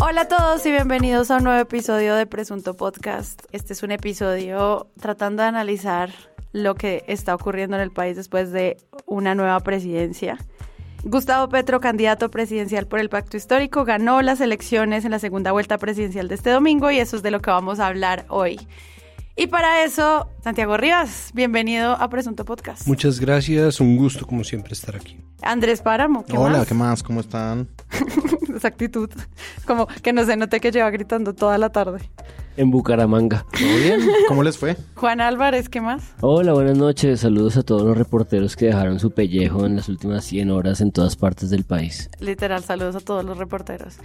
Hola a todos y bienvenidos a un nuevo episodio de Presunto Podcast. Este es un episodio tratando de analizar lo que está ocurriendo en el país después de una nueva presidencia. Gustavo Petro, candidato presidencial por el Pacto Histórico, ganó las elecciones en la segunda vuelta presidencial de este domingo y eso es de lo que vamos a hablar hoy. Y para eso, Santiago Rivas, bienvenido a Presunto Podcast. Muchas gracias, un gusto como siempre estar aquí. Andrés Páramo, ¿qué Hola, más? ¿qué más? ¿Cómo están? Esa actitud, como que no se note que lleva gritando toda la tarde. en Bucaramanga. ¿Todo bien? ¿Cómo les fue? Juan Álvarez, ¿qué más? Hola, buenas noches. Saludos a todos los reporteros que dejaron su pellejo en las últimas 100 horas en todas partes del país. Literal, saludos a todos los reporteros.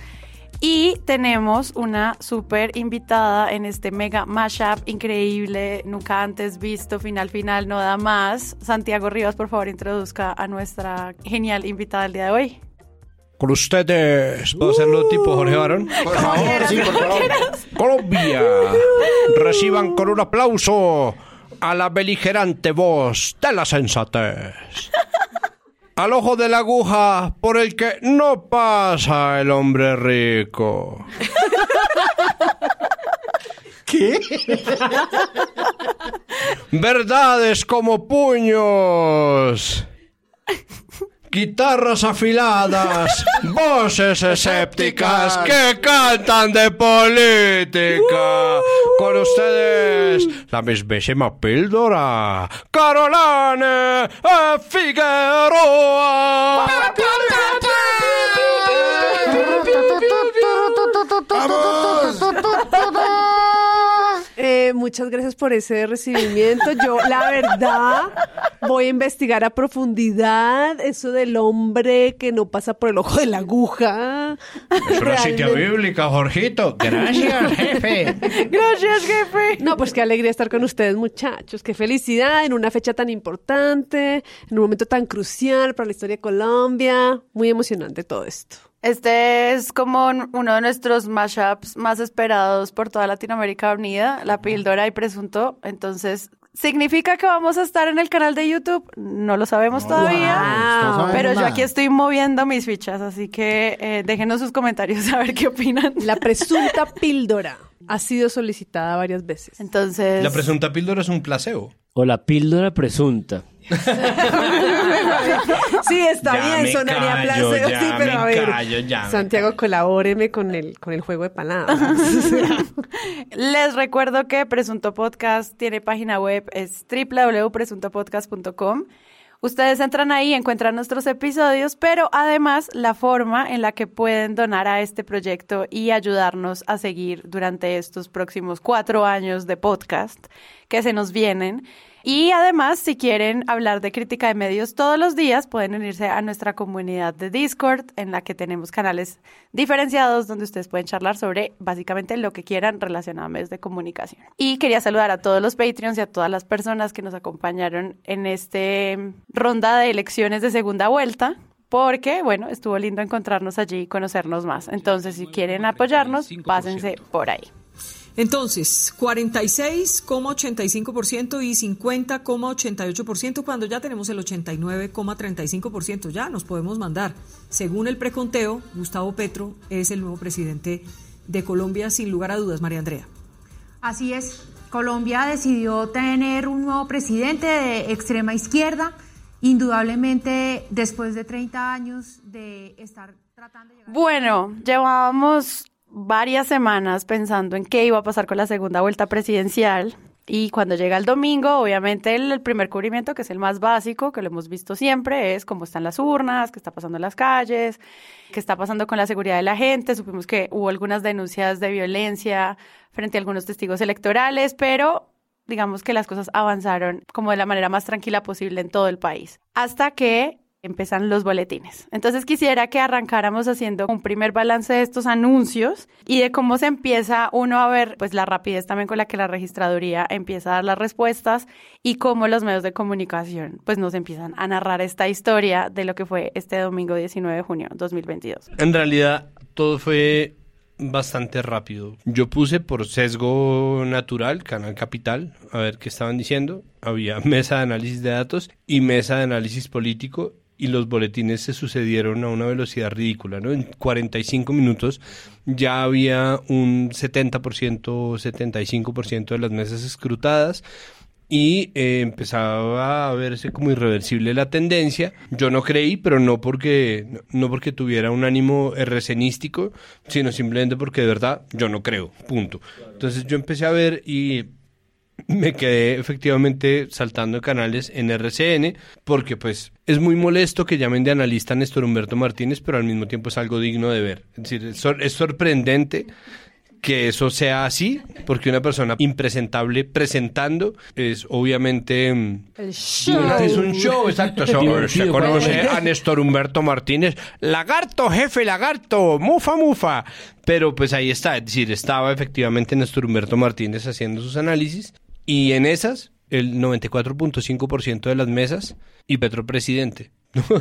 Y tenemos una súper invitada en este mega mashup increíble, nunca antes visto, final final, no da más. Santiago Rivas, por favor, introduzca a nuestra genial invitada del día de hoy. Con ustedes, ¿puedo hacerlo tipo Jorge Barón? Por favor, sí, por favor. Colombia, reciban con un aplauso a la beligerante voz de la sensatez. Al ojo de la aguja por el que no pasa el hombre rico. ¿Qué? Verdades como puños. Guitarras afiladas, voces escépticas que cantan de política. Con ustedes, la mismísima píldora, Caroline Figueroa. Muchas gracias por ese recibimiento. Yo, la verdad, voy a investigar a profundidad eso del hombre que no pasa por el ojo de la aguja. Es una cita bíblica, Jorgito. Gracias, jefe. Gracias, jefe. No, pues qué alegría estar con ustedes, muchachos. Qué felicidad en una fecha tan importante, en un momento tan crucial para la historia de Colombia. Muy emocionante todo esto. Este es como un- uno de nuestros mashups más esperados por toda Latinoamérica Unida, La Píldora y Presunto. Entonces, ¿significa que vamos a estar en el canal de YouTube? No lo sabemos todavía. no Pero yo aquí estoy moviendo mis fichas, así que eh, déjenos sus comentarios a ver qué opinan. La presunta píldora ha sido solicitada varias veces. Entonces, La presunta píldora es un placebo. O la píldora presunta. Sí, está Ya bien, sonaría callo, placebo, ya sí, pero me a ver. callo, ya me Santiago, colabóreme con el, con el juego de palabras. Les recuerdo que Presunto Podcast tiene página web, es www.presuntopodcast.com. Ustedes entran ahí, encuentran nuestros episodios, pero además la forma en la que pueden donar a este proyecto y ayudarnos a seguir durante estos próximos cuatro años de podcast que se nos vienen. Y además, si quieren hablar de crítica de medios todos los días, pueden unirse a nuestra comunidad de Discord, en la que tenemos canales diferenciados donde ustedes pueden charlar sobre básicamente lo que quieran relacionado a medios de comunicación. Y quería saludar a todos los Patreons y a todas las personas que nos acompañaron en este ronda de elecciones de segunda vuelta. Porque, bueno, estuvo lindo encontrarnos allí y conocernos más. Entonces, si quieren apoyarnos, pásense por ahí. Entonces, 46,85% y 50,88% cuando ya tenemos el 89,35%. Ya nos podemos mandar. Según el preconteo, Gustavo Petro es el nuevo presidente de Colombia, sin lugar a dudas, María Andrea. Así es, Colombia decidió tener un nuevo presidente de extrema izquierda, indudablemente después de 30 años de estar tratando de llegar... Bueno, llevábamos varias semanas pensando en qué iba a pasar con la segunda vuelta presidencial. Y cuando llega el domingo, obviamente el, primer cubrimiento, que es el más básico, que lo hemos visto siempre, es cómo están las urnas, qué está pasando en las calles, qué está pasando con la seguridad de la gente. Supimos que hubo algunas denuncias de violencia frente a algunos testigos electorales, pero digamos que las cosas avanzaron como de la manera más tranquila posible en todo el país. Hasta que empiezan los boletines. Entonces quisiera que arrancáramos haciendo un primer balance de estos anuncios y de cómo se empieza uno a ver pues la rapidez también con la que la registraduría empieza a dar las respuestas y cómo los medios de comunicación pues nos empiezan a narrar esta historia de lo que fue este domingo 19 de junio 2022. En realidad, todo fue bastante rápido. Yo puse por sesgo natural, Canal Capital, a ver qué estaban diciendo. Había mesa de análisis de datos y mesa de análisis político y los boletines se sucedieron a una velocidad ridícula, ¿no? En 45 minutos ya había un 70%, 75% de las mesas escrutadas y eh, empezaba a verse como irreversible la tendencia. Yo no creí, pero no porque no porque tuviera un ánimo RCNístico, sino simplemente porque de verdad yo no creo, punto. Entonces yo empecé a ver y me quedé efectivamente saltando canales en RCN porque pues es muy molesto que llamen de analista a Néstor Humberto Martínez, pero al mismo tiempo es algo digno de ver. Es decir, es, sor- es sorprendente que eso sea así, porque una persona impresentable presentando es obviamente... mm, El show. Es un show, exacto. Se, conoce para a Néstor Humberto Martínez. Lagarto, jefe, lagarto, mufa, mufa. Pero pues ahí está, es decir, estaba efectivamente Néstor Humberto Martínez haciendo sus análisis. Y en esas, el 94.5% de las mesas y Petro presidente.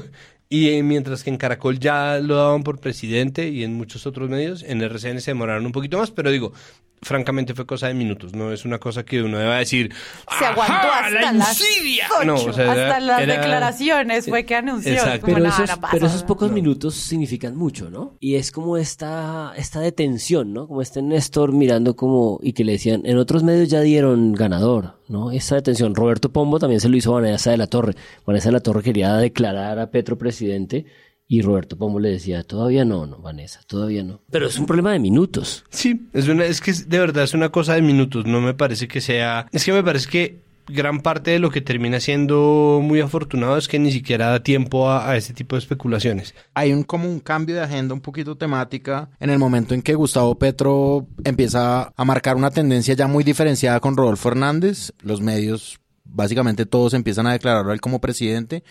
Y eh, mientras que en Caracol ya lo daban por presidente y en muchos otros medios, en RCN se demoraron un poquito más, pero digo, francamente fue cosa de minutos, no es una cosa que uno deba decir. Se aguantó "Ajá, hasta la las insidia". ocho, No, o sea, era- hasta las era- declaraciones fue que anunció. Exacto. como, Pero, "No, esos, no pasa pero esos nada". pocos minutos significan mucho, ¿no? Y es como esta, esta detención, ¿no? Como este Néstor mirando como, y que le decían, en otros medios ya dieron ganador, ¿no? Esa detención. Roberto Pombo también se lo hizo a Vanessa de la Torre. Vanessa de la Torre quería declarar a Petro presidente y Roberto Pombo le decía, todavía no, no, Vanessa, todavía no. Pero es un problema de minutos. Sí, es una, es que es- de verdad es una cosa de minutos, no me parece que sea, es que me parece que gran parte de lo que termina siendo muy afortunado es que ni siquiera da tiempo a, a este tipo de especulaciones. Hay un como un cambio de agenda un poquito temática en el momento en que Gustavo Petro empieza a marcar una tendencia ya muy diferenciada con Rodolfo Hernández. Los medios, básicamente todos empiezan a declararlo a él como presidente.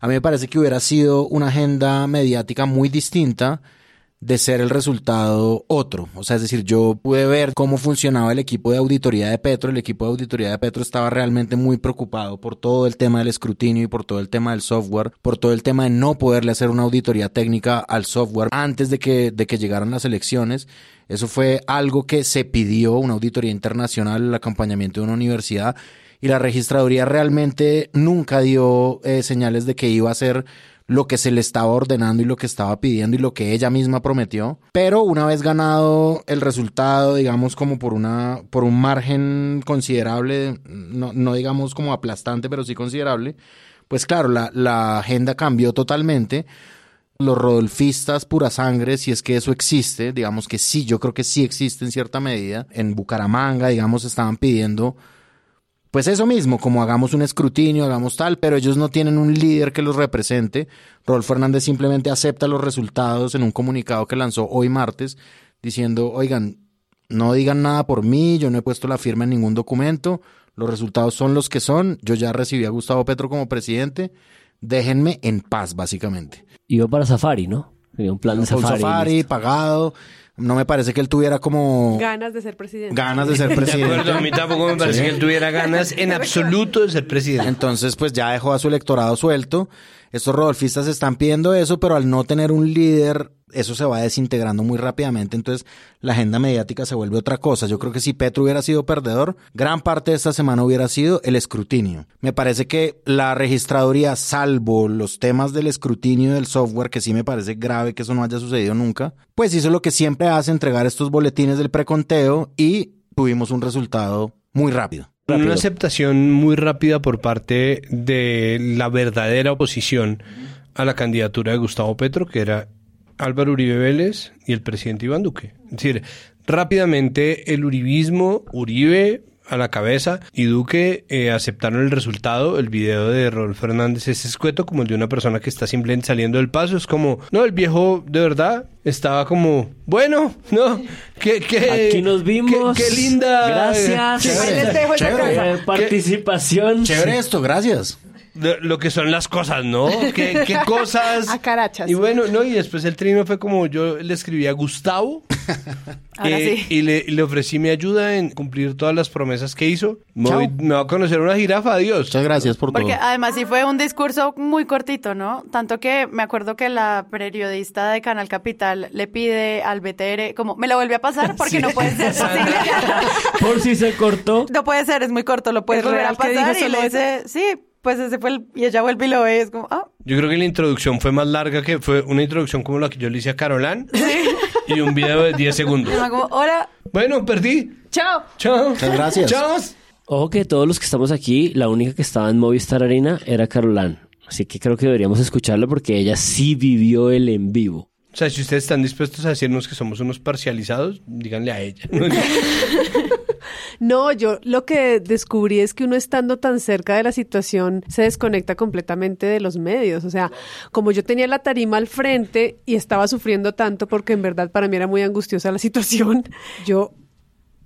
A mí me parece que hubiera sido una agenda mediática muy distinta de ser el resultado otro. O sea, es decir, yo pude ver cómo funcionaba el equipo de auditoría de Petro. El equipo de auditoría de Petro estaba realmente muy preocupado por todo el tema del escrutinio y por todo el tema del software, por todo el tema de no poderle hacer una auditoría técnica al software antes de que, de que llegaran las elecciones. Eso fue algo que se pidió, una auditoría internacional, el acompañamiento de una universidad y la registraduría realmente nunca dio eh, señales de que iba a ser lo que se le estaba ordenando y lo que estaba pidiendo y lo que ella misma prometió. Pero una vez ganado el resultado, digamos como por una, por un margen considerable, no, no digamos como aplastante, pero sí considerable, pues claro, la, la agenda cambió totalmente. Los rodolfistas pura sangre, si es que eso existe, digamos que sí, yo creo que sí existe en cierta medida. En Bucaramanga, digamos, estaban pidiendo pues eso mismo, como hagamos un escrutinio, hagamos tal, pero ellos no tienen un líder que los represente. Rodolfo Hernández simplemente acepta los resultados en un comunicado que lanzó hoy martes, diciendo, oigan, no digan nada por mí, yo no he puesto la firma en ningún documento, los resultados son los que son, yo ya recibí a Gustavo Petro como presidente, déjenme en paz, básicamente. Iba para Safari, ¿no? Tenía un plan de Safari. safari, pagado, no me parece que él tuviera como Ganas de ser presidente. ganas de ser De presidente. acuerdo, a mí tampoco me parece Sí. que él tuviera ganas en absoluto de ser presidente. Entonces, pues ya dejó a su electorado suelto. Estos rodolfistas están pidiendo eso, pero al no tener un líder, eso se va desintegrando muy rápidamente. Entonces, la agenda mediática se vuelve otra cosa. Yo creo que si Petro hubiera sido perdedor, gran parte de esta semana hubiera sido el escrutinio. Me parece que la registraduría, salvo los temas del escrutinio del software, que sí me parece grave que eso no haya sucedido nunca, pues hizo lo que siempre hace, entregar estos boletines del preconteo y tuvimos un resultado muy rápido. Una aceptación muy rápida por parte de la verdadera oposición a la candidatura de Gustavo Petro, que era Álvaro Uribe Vélez y el presidente Iván Duque. Es decir, rápidamente el uribismo, Uribe a la cabeza y Duque eh, aceptaron el resultado. El video de Rodolfo Fernández es escueto como el de una persona que está simplemente saliendo del paso. Es como, no, el viejo de verdad estaba como, bueno, no, que, que Aquí nos vimos. Qué, qué linda. Gracias. Dejo esa Chévere. casa. Eh, participación. Chévere esto, gracias. Lo que son las cosas, ¿no? ¿Qué, qué cosas? A carachas. Y bueno, no, y después el trino fue como yo le escribí a Gustavo Ahora eh, sí. y le, le ofrecí mi ayuda en cumplir todas las promesas que hizo. Me, voy- me va a conocer una jirafa, adiós. Muchas gracias por Porque todo. además sí fue un discurso muy cortito, ¿no? Tanto que me acuerdo que la periodista de Canal Capital le pide al BTR, como, me lo vuelve a pasar porque no puede ser posible. Por si se cortó. no puede ser, es muy corto, lo puedes ¿Es volver a pasar. Y le dice, sí, pues ese fue el, y ella vuelve y lo ve, es como, ah, Yo creo que la introducción fue más larga que fue una introducción como la que yo le hice a Carolán y un video de 10 segundos. Y como, hola, Bueno, perdí. chao. Chao. Muchas gracias. Chao. Ojo que todos los que estamos aquí, la única que estaba en Movistar Arena era Carolán. Así que creo que deberíamos escucharla porque ella sí vivió el en vivo. O sea, si ustedes están dispuestos a decirnos que somos unos parcializados, díganle a ella. No, yo lo que descubrí es que uno estando tan cerca de la situación se desconecta completamente de los medios. O sea, como yo tenía la tarima al frente y estaba sufriendo tanto porque en verdad para mí era muy angustiosa la situación, yo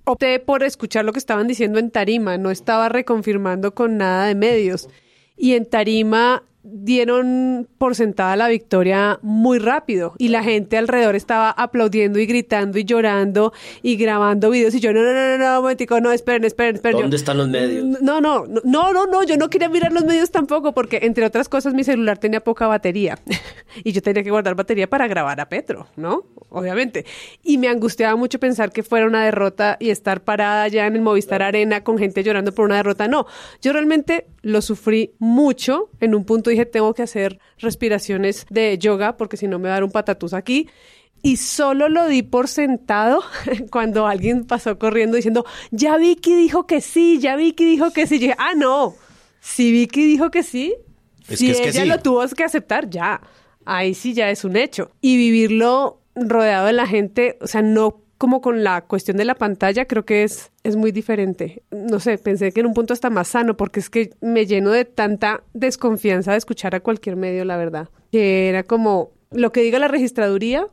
opté por escuchar lo que estaban diciendo en tarima, no estaba reconfirmando con nada de medios. Y en tarima dieron por sentada la victoria muy rápido y la gente alrededor estaba aplaudiendo y gritando y llorando y grabando videos y yo no no no no no un momentico no esperen esperen esperen Yo- ¿Dónde están los medios? no no no no no yo no quería mirar los medios tampoco porque entre otras cosas mi celular tenía poca batería y yo tenía que guardar batería para grabar a Petro no obviamente. Y me angustiaba mucho pensar que fuera una derrota y estar parada ya en el Movistar Arena con gente llorando por una derrota no. Yo realmente lo sufrí mucho en un punto dije tengo que hacer respiraciones de yoga porque si no me va a dar un patatús aquí y solo lo di por sentado cuando alguien pasó corriendo diciendo, ya Vicky dijo que sí, ya Vicky dijo que sí. Dije, ah, no, si Vicky dijo que sí, Es si que es que ella sí. lo tuvo que aceptar, ya. Ahí sí ya es un hecho. Y vivirlo rodeado de la gente, o sea, no como con la cuestión de la pantalla, creo que es, es muy diferente. No sé, pensé que en un punto está más sano, porque es que me lleno de tanta desconfianza de escuchar a cualquier medio, la verdad. Que era como lo que diga la registraduría,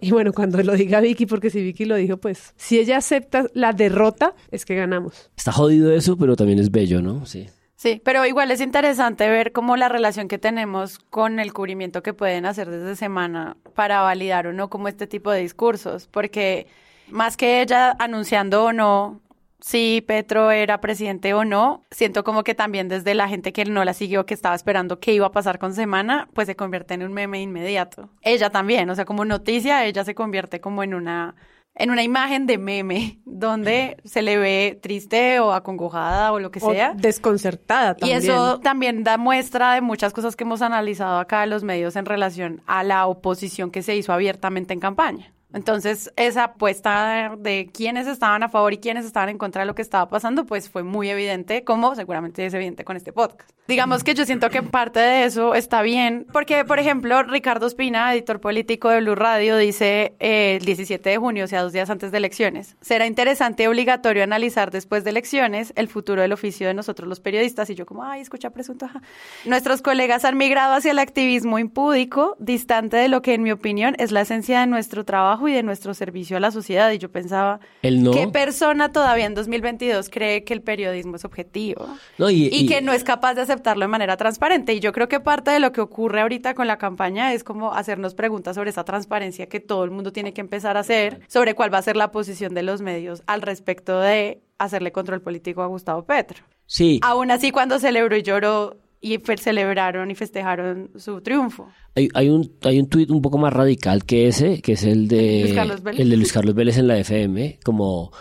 y bueno, cuando lo diga Vicky, porque si Vicky lo dijo, pues si ella acepta la derrota, es que ganamos. Está jodido eso, pero también es bello, ¿no? Sí. Sí, pero igual es interesante ver cómo la relación que tenemos con el cubrimiento que pueden hacer desde semana para validar o no como este tipo de discursos, porque más que ella anunciando o no si Petro era presidente o no, siento como que también desde la gente que no la siguió, que estaba esperando qué iba a pasar con Semana, pues se convierte en un meme inmediato. Ella también, o sea, como noticia, ella se convierte como en una en una imagen de meme donde se le ve triste o acongojada o lo que O sea. desconcertada Y también. eso también da muestra de muchas cosas que hemos analizado acá en los medios en relación a la oposición que se hizo abiertamente en campaña. Entonces, esa apuesta de quiénes estaban a favor y quiénes estaban en contra de lo que estaba pasando, pues fue muy evidente, como seguramente es evidente con este podcast. Digamos que yo siento que parte de eso está bien, porque, por ejemplo, Ricardo Espina, editor político de Blue Radio, dice eh, el 17 de junio, o sea, dos días antes de elecciones, será interesante y obligatorio analizar después de elecciones el futuro del oficio de nosotros los periodistas. Y yo como, ay, escucha presunto. ajá. Nuestros colegas han migrado hacia el activismo impúdico, distante de lo que, en mi opinión, es la esencia de nuestro trabajo y de nuestro servicio a la sociedad. Y yo pensaba, El no. ¿qué persona todavía en 2022 cree que el periodismo es objetivo? No, y, y, y- que no es capaz de aceptarlo de manera transparente. Y yo creo que parte de lo que ocurre ahorita con la campaña es como hacernos preguntas sobre esa transparencia que todo el mundo tiene que empezar a hacer, sobre cuál va a ser la posición de los medios al respecto de hacerle control político a Gustavo Petro. Sí, Aún así, cuando celebró y lloró y celebraron y festejaron su triunfo. hay, hay un hay un tuit un poco más radical que ese, que es el de Luis Carlos Vélez. el de Luis Carlos Vélez en la FM, como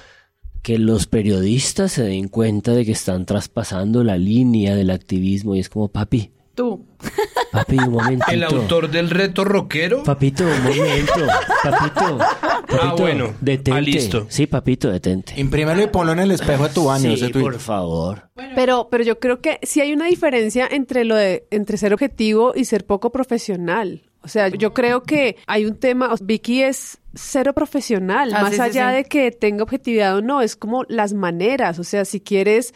que los periodistas se den cuenta de que están traspasando la línea del activismo y es como papi, Tú. papi, un momentito. El autor del reto rockero. Papito, un momento. Papito. Papito Ah, bueno. Detente. Ah, listo. Sí, papito, detente. Imprímelo y ponlo en el espejo de tu baño. Sí, por favor. Pero, pero yo creo que sí hay una diferencia entre lo de entre ser objetivo y ser poco profesional. O sea, yo creo que hay un tema, Vicky es cero profesional, Ah, más sí, allá sí. de que tenga objetividad o no, es como las maneras, o sea, si quieres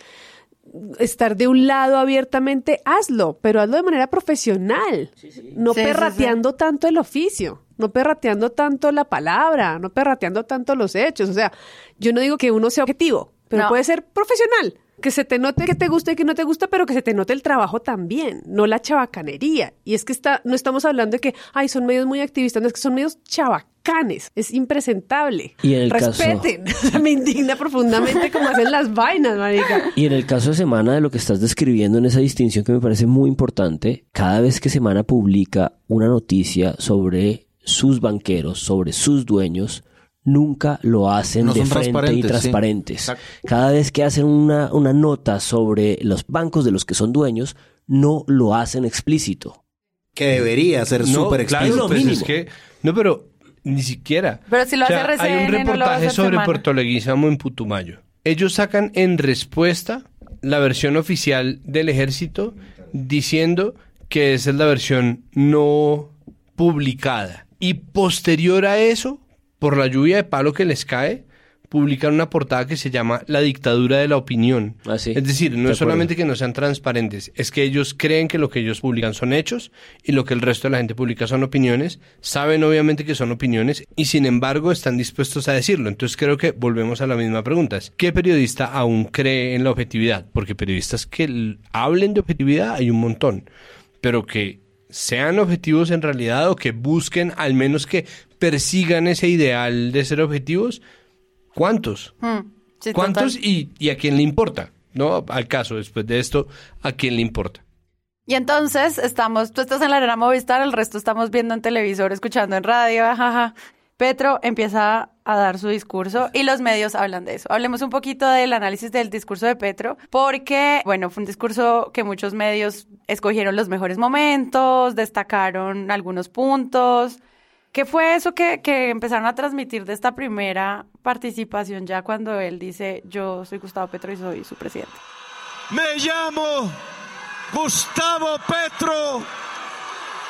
estar de un lado abiertamente, hazlo, pero hazlo de manera profesional, no Sí, sí, perrateando tanto el oficio, no perrateando tanto la palabra, no perrateando tanto los hechos, o sea, yo no digo que uno sea objetivo, pero No. puede ser profesional. Que se te note que te gusta y que no te gusta, pero que se te note el trabajo también, no la chabacanería. Y es que está, no estamos hablando de que, ay, son medios muy activistas, no es que son medios chabacanes. Es impresentable. Y en el caso- Respeten. Me indigna profundamente cómo hacen las vainas, marica. Y en el caso de Semana, de lo que estás describiendo en esa distinción que me parece muy importante, cada vez que Semana publica una noticia sobre sus banqueros, sobre sus dueños, nunca lo hacen No de frente y transparentes, sí. Cada vez que hacen una, una nota sobre los bancos de los que son dueños, no lo hacen explícito. Que debería ser súper claro, explícito. pues mínimo. es que, no, pero ni siquiera. Pero si lo O sea, hace Hay un no reportaje sobre Semana. Puerto Leguizamo en Putumayo. Ellos sacan en respuesta la versión oficial del ejército diciendo que esa es la versión no publicada. Y posterior a eso, por la lluvia de palo que les cae, publican una portada que se llama La dictadura de la opinión. Ah, sí. Es decir, no es solamente que no sean transparentes, es que ellos creen que lo que ellos publican son hechos y lo que el resto de la gente publica son opiniones, saben obviamente que son opiniones y sin embargo están dispuestos a decirlo. Entonces creo que volvemos a la misma pregunta. ¿Qué periodista aún cree en la objetividad? Porque periodistas que hablen de objetividad hay un montón, pero que sean objetivos en realidad o que busquen al menos que persigan ese ideal de ser objetivos, ¿cuántos? Mm, sí, ¿Cuántos y, y a quién le importa? ¿No? Al caso, después de esto, ¿a quién le importa? Y entonces estamos, tú estás en la arena Movistar, el resto estamos viendo en televisor, escuchando en radio, jaja. Petro empieza a dar su discurso y los medios hablan de eso. Hablemos un poquito del análisis del discurso de Petro, porque, bueno, fue un discurso que muchos medios escogieron los mejores momentos, destacaron algunos puntos. ¿Qué fue eso que, que empezaron a transmitir de esta primera participación ya cuando él dice, yo soy Gustavo Petro y soy su presidente? Me llamo Gustavo Petro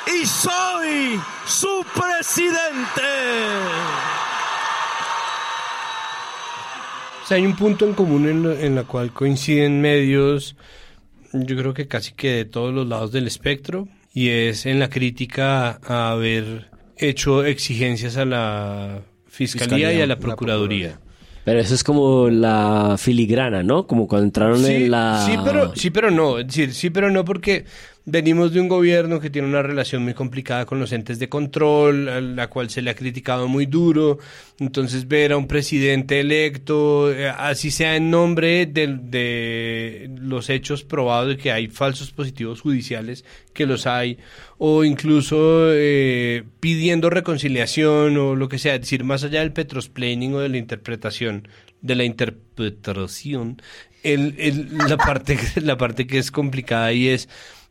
y soy su presidente. O sea, hay un punto en común en, lo- en la cual coinciden medios, yo creo que casi que de todos los lados del espectro, y es en la crítica a haber hecho exigencias a la Fiscalía, Fiscalía, y a la la Procuraduría. Pero eso es como la filigrana, ¿no? Como cuando entraron Sí, en la... sí, pero, sí, pero no. Es decir, sí, pero no porque venimos de un gobierno que tiene una relación muy complicada con los entes de control, a la cual se le ha criticado muy duro. Entonces, ver a un presidente electo, eh, así sea en nombre de, los hechos probados de que hay falsos positivos judiciales, que los hay, o incluso eh, pidiendo reconciliación o lo que sea, es decir, más allá del petrosplaining o de la interpretación, de la interpretación, el, el- la, parte, la parte que es complicada y es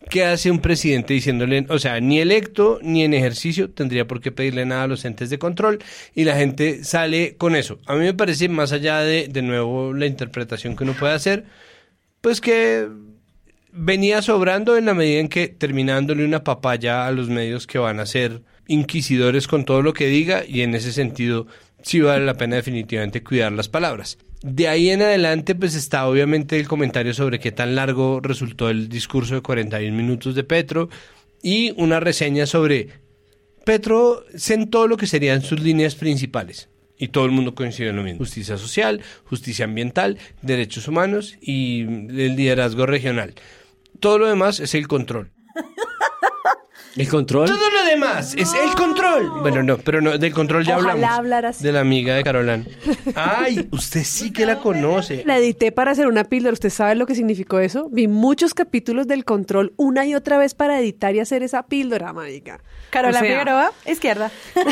¿qué hace un presidente diciéndole, o sea, ni electo ni en ejercicio tendría por qué pedirle nada a los entes de control y la gente sale con eso? A mí me parece, más allá de, de nuevo, la interpretación que uno puede hacer, pues que venía sobrando en la medida en que terminándole una papaya a los medios que van a ser inquisidores con todo lo que diga y en ese sentido sí vale la pena definitivamente cuidar las palabras. De ahí en adelante pues está obviamente el comentario sobre qué tan largo resultó el discurso de 41 minutos de Petro y una reseña sobre Petro sentó lo que serían sus líneas principales. Y todo el mundo coincide en lo mismo. Justicia social, justicia ambiental, derechos humanos y el liderazgo regional. Todo lo demás es el control. ¿El control? Todo lo demás es el control. Bueno, no, pero no, del control ya Ojalá hablamos. hablara así. De la amiga de Carolán. Ay, usted sí que la conoce. La edité para hacer una píldora. ¿Usted sabe lo que significó eso? Vi muchos capítulos del control una y otra vez para editar y hacer esa píldora, marica. Carola O sea, Figueroa, izquierda.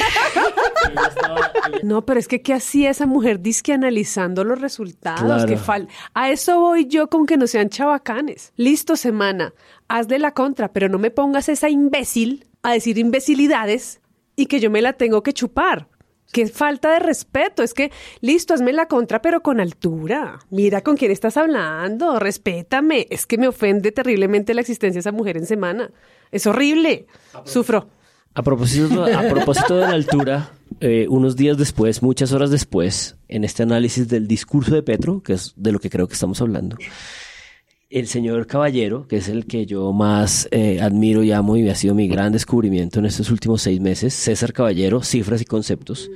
No, pero es que ¿qué hacía esa mujer disque analizando los resultados? Claro. Que fal- A eso voy yo con que no sean chabacanes. Listo, semana. Hazle la contra, pero no me pongas esa imbécil a decir imbecilidades y que yo me la tengo que chupar. Qué falta de respeto. Es que, listo, hazme la contra, pero con altura. Mira con quién estás hablando. Respétame. Es que me ofende terriblemente la existencia de esa mujer en semana. Es horrible. Sufro. A propósito, a propósito de la altura, eh, unos días después, muchas horas después, en este análisis del discurso de Petro, que es de lo que creo que estamos hablando, el señor Caballero, que es el que yo más eh, admiro y amo y ha sido mi gran descubrimiento en estos últimos seis meses, César Caballero, Cifras y Conceptos,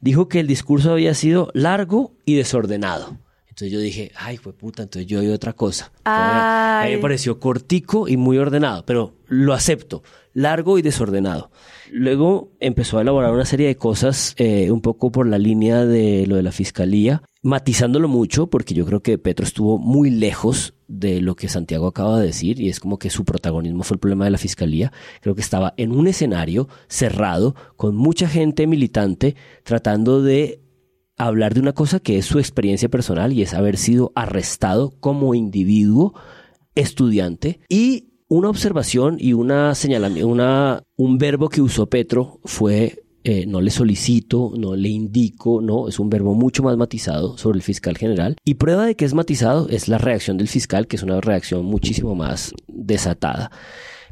dijo que el discurso había sido largo y desordenado. Entonces yo dije, ay, fue puta, entonces yo oí otra cosa. A mí me pareció cortico y muy ordenado, pero lo acepto, largo y desordenado. Luego empezó a elaborar una serie de cosas eh, un poco por la línea de lo de la fiscalía, matizándolo mucho, porque yo creo que Petro estuvo muy lejos de lo que Santiago acaba de decir, y es como que su protagonismo fue el problema de la fiscalía. Creo que estaba en un escenario cerrado, con mucha gente militante, tratando de hablar de una cosa que es su experiencia personal y es haber sido arrestado como individuo, estudiante y una observación y una señalamiento, una, un verbo que usó Petro fue eh, no le solicito, no le indico, no, es un verbo mucho más matizado sobre el fiscal general. Y prueba de que es matizado es la reacción del fiscal, que es una reacción muchísimo más desatada.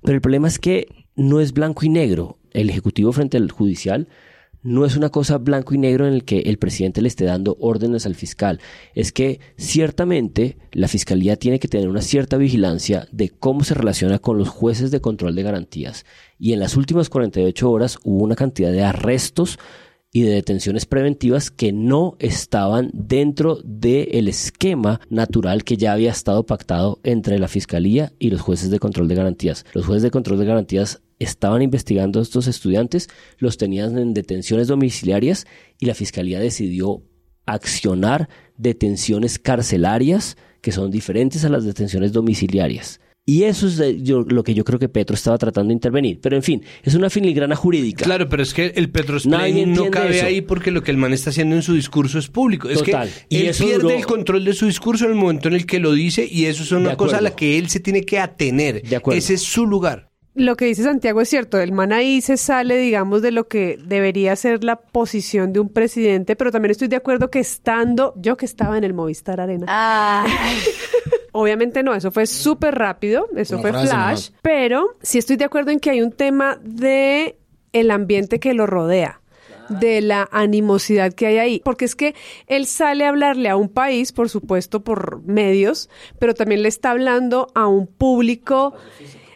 Pero el problema es que no es blanco y negro. El Ejecutivo frente al Judicial no es una cosa blanco y negro en el que el presidente le esté dando órdenes al fiscal. Es que ciertamente la fiscalía tiene que tener una cierta vigilancia de cómo se relaciona con los jueces de control de garantías. Y en las últimas 48 horas hubo una cantidad de arrestos y de detenciones preventivas que no estaban dentro del esquema natural que ya había estado pactado entre la Fiscalía y los jueces de control de garantías. Los jueces de control de garantías estaban investigando a estos estudiantes, los tenían en detenciones domiciliarias y la Fiscalía decidió accionar detenciones carcelarias que son diferentes a las detenciones domiciliarias. Y eso es lo que yo creo que Petro estaba tratando de intervenir. Pero en fin, es una filigrana jurídica. Claro, pero es que el Petro no cabe ahí porque lo que el man está haciendo en su discurso es público. Es que y él pierde el control de su discurso en el momento en el que lo dice y eso es una cosa a la que él se tiene que atener. Ese es su lugar lo que dice Santiago es cierto, el man ahí se sale, digamos, de lo que debería ser la posición de un presidente, pero también estoy de acuerdo que estando, yo que estaba en el Movistar Arena. Obviamente no, eso fue súper rápido, eso fue flash, pero sí estoy de acuerdo en que hay un tema de el ambiente que lo rodea de la animosidad que hay ahí. Porque es que él sale a hablarle a un país, por supuesto, por medios, pero también le está hablando a un público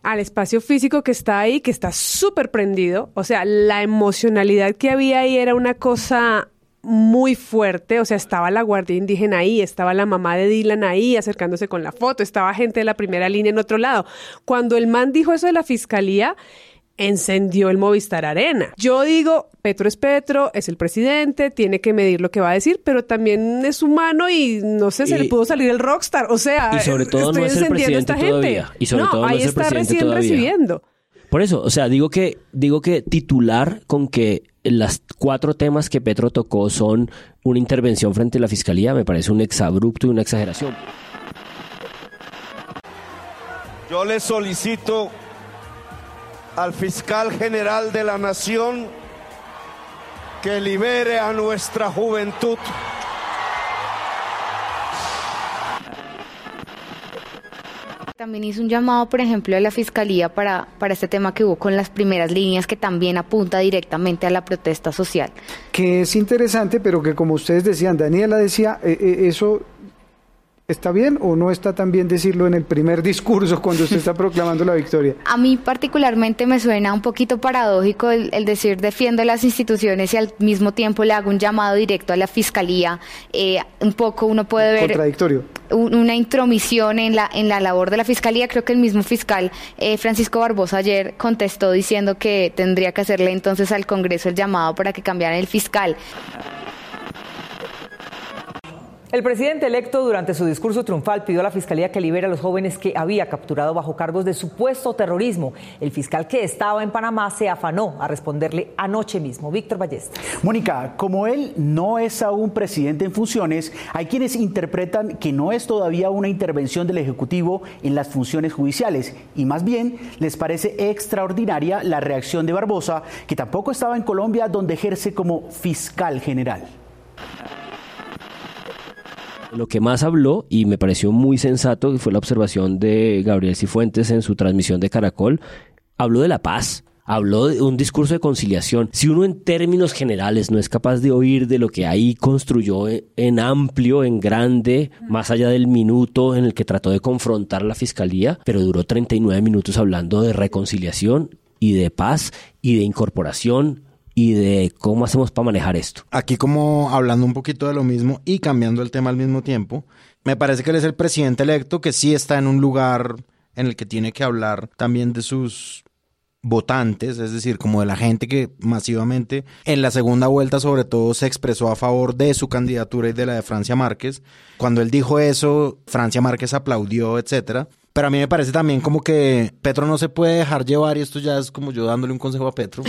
al espacio físico que está ahí, que está súper prendido. O sea, la emocionalidad que había ahí era una cosa muy fuerte, o sea, estaba la guardia indígena ahí, estaba la mamá de Dylan ahí acercándose con la foto, estaba gente de la primera línea en otro lado. Cuando el man dijo eso de la fiscalía, encendió el Movistar Arena. Yo digo, Petro es Petro, es el presidente, tiene que medir lo que va a decir, pero también es humano y no sé, se le pudo salir el rockstar. O sea, y sobre todo no es el presidente esta gente. Y sobre todo ahí está recién recibiendo. Por eso, o sea, digo que, digo que titular con que las cuatro temas que Petro tocó son una intervención frente a la fiscalía me parece un exabrupto y una exageración. Yo le solicito al fiscal general de la nación que libere a nuestra juventud. También hizo un llamado, por ejemplo, a la Fiscalía para, para este tema que hubo con las primeras líneas, que también apunta directamente a la protesta social. Que es interesante, pero que como ustedes decían, Daniela decía, eh, eh, eso ¿Está bien o no está tan bien decirlo en el primer discurso cuando usted está proclamando la victoria? A mí particularmente me suena un poquito paradójico el, decir defiendo las instituciones y al mismo tiempo le hago un llamado directo a la fiscalía. Eh, un poco uno puede ver... Contradictorio. una intromisión en la, en la labor de la fiscalía. Creo que el mismo fiscal eh, Francisco Barbosa ayer contestó diciendo que tendría que hacerle entonces al Congreso el llamado para que cambiaran el fiscal. El presidente electo durante su discurso triunfal pidió a la fiscalía que libere a los jóvenes que había capturado bajo cargos de supuesto terrorismo. El fiscal que estaba en Panamá se afanó a responderle anoche mismo. Víctor Ballesta. Mónica, como él no es aún presidente en funciones, hay quienes interpretan que no es todavía una intervención del Ejecutivo en las funciones judiciales y más bien les parece extraordinaria la reacción de Barbosa, que tampoco estaba en Colombia donde ejerce como fiscal general. Lo que más habló, y me pareció muy sensato, fue la observación de Gabriel Cifuentes en su transmisión de Caracol, habló de la paz. Habló de un discurso de conciliación. Si uno en términos generales no es capaz de oír de lo que ahí construyó en amplio, en grande, más allá del minuto en el que trató de confrontar la fiscalía, pero duró 39 minutos hablando de reconciliación y de paz y de incorporación y de cómo hacemos para manejar esto. Aquí como hablando un poquito de lo mismo y cambiando el tema al mismo tiempo, me parece que él es el presidente electo que sí está en un lugar en el que tiene que hablar también de sus votantes, es decir, como de la gente que masivamente en la segunda vuelta sobre todo se expresó a favor de su candidatura y de la de Francia Márquez. Cuando él dijo eso, Francia Márquez aplaudió, etcétera. Pero a mí me parece también como que Petro no se puede dejar llevar y esto ya es como yo dándole un consejo a Petro.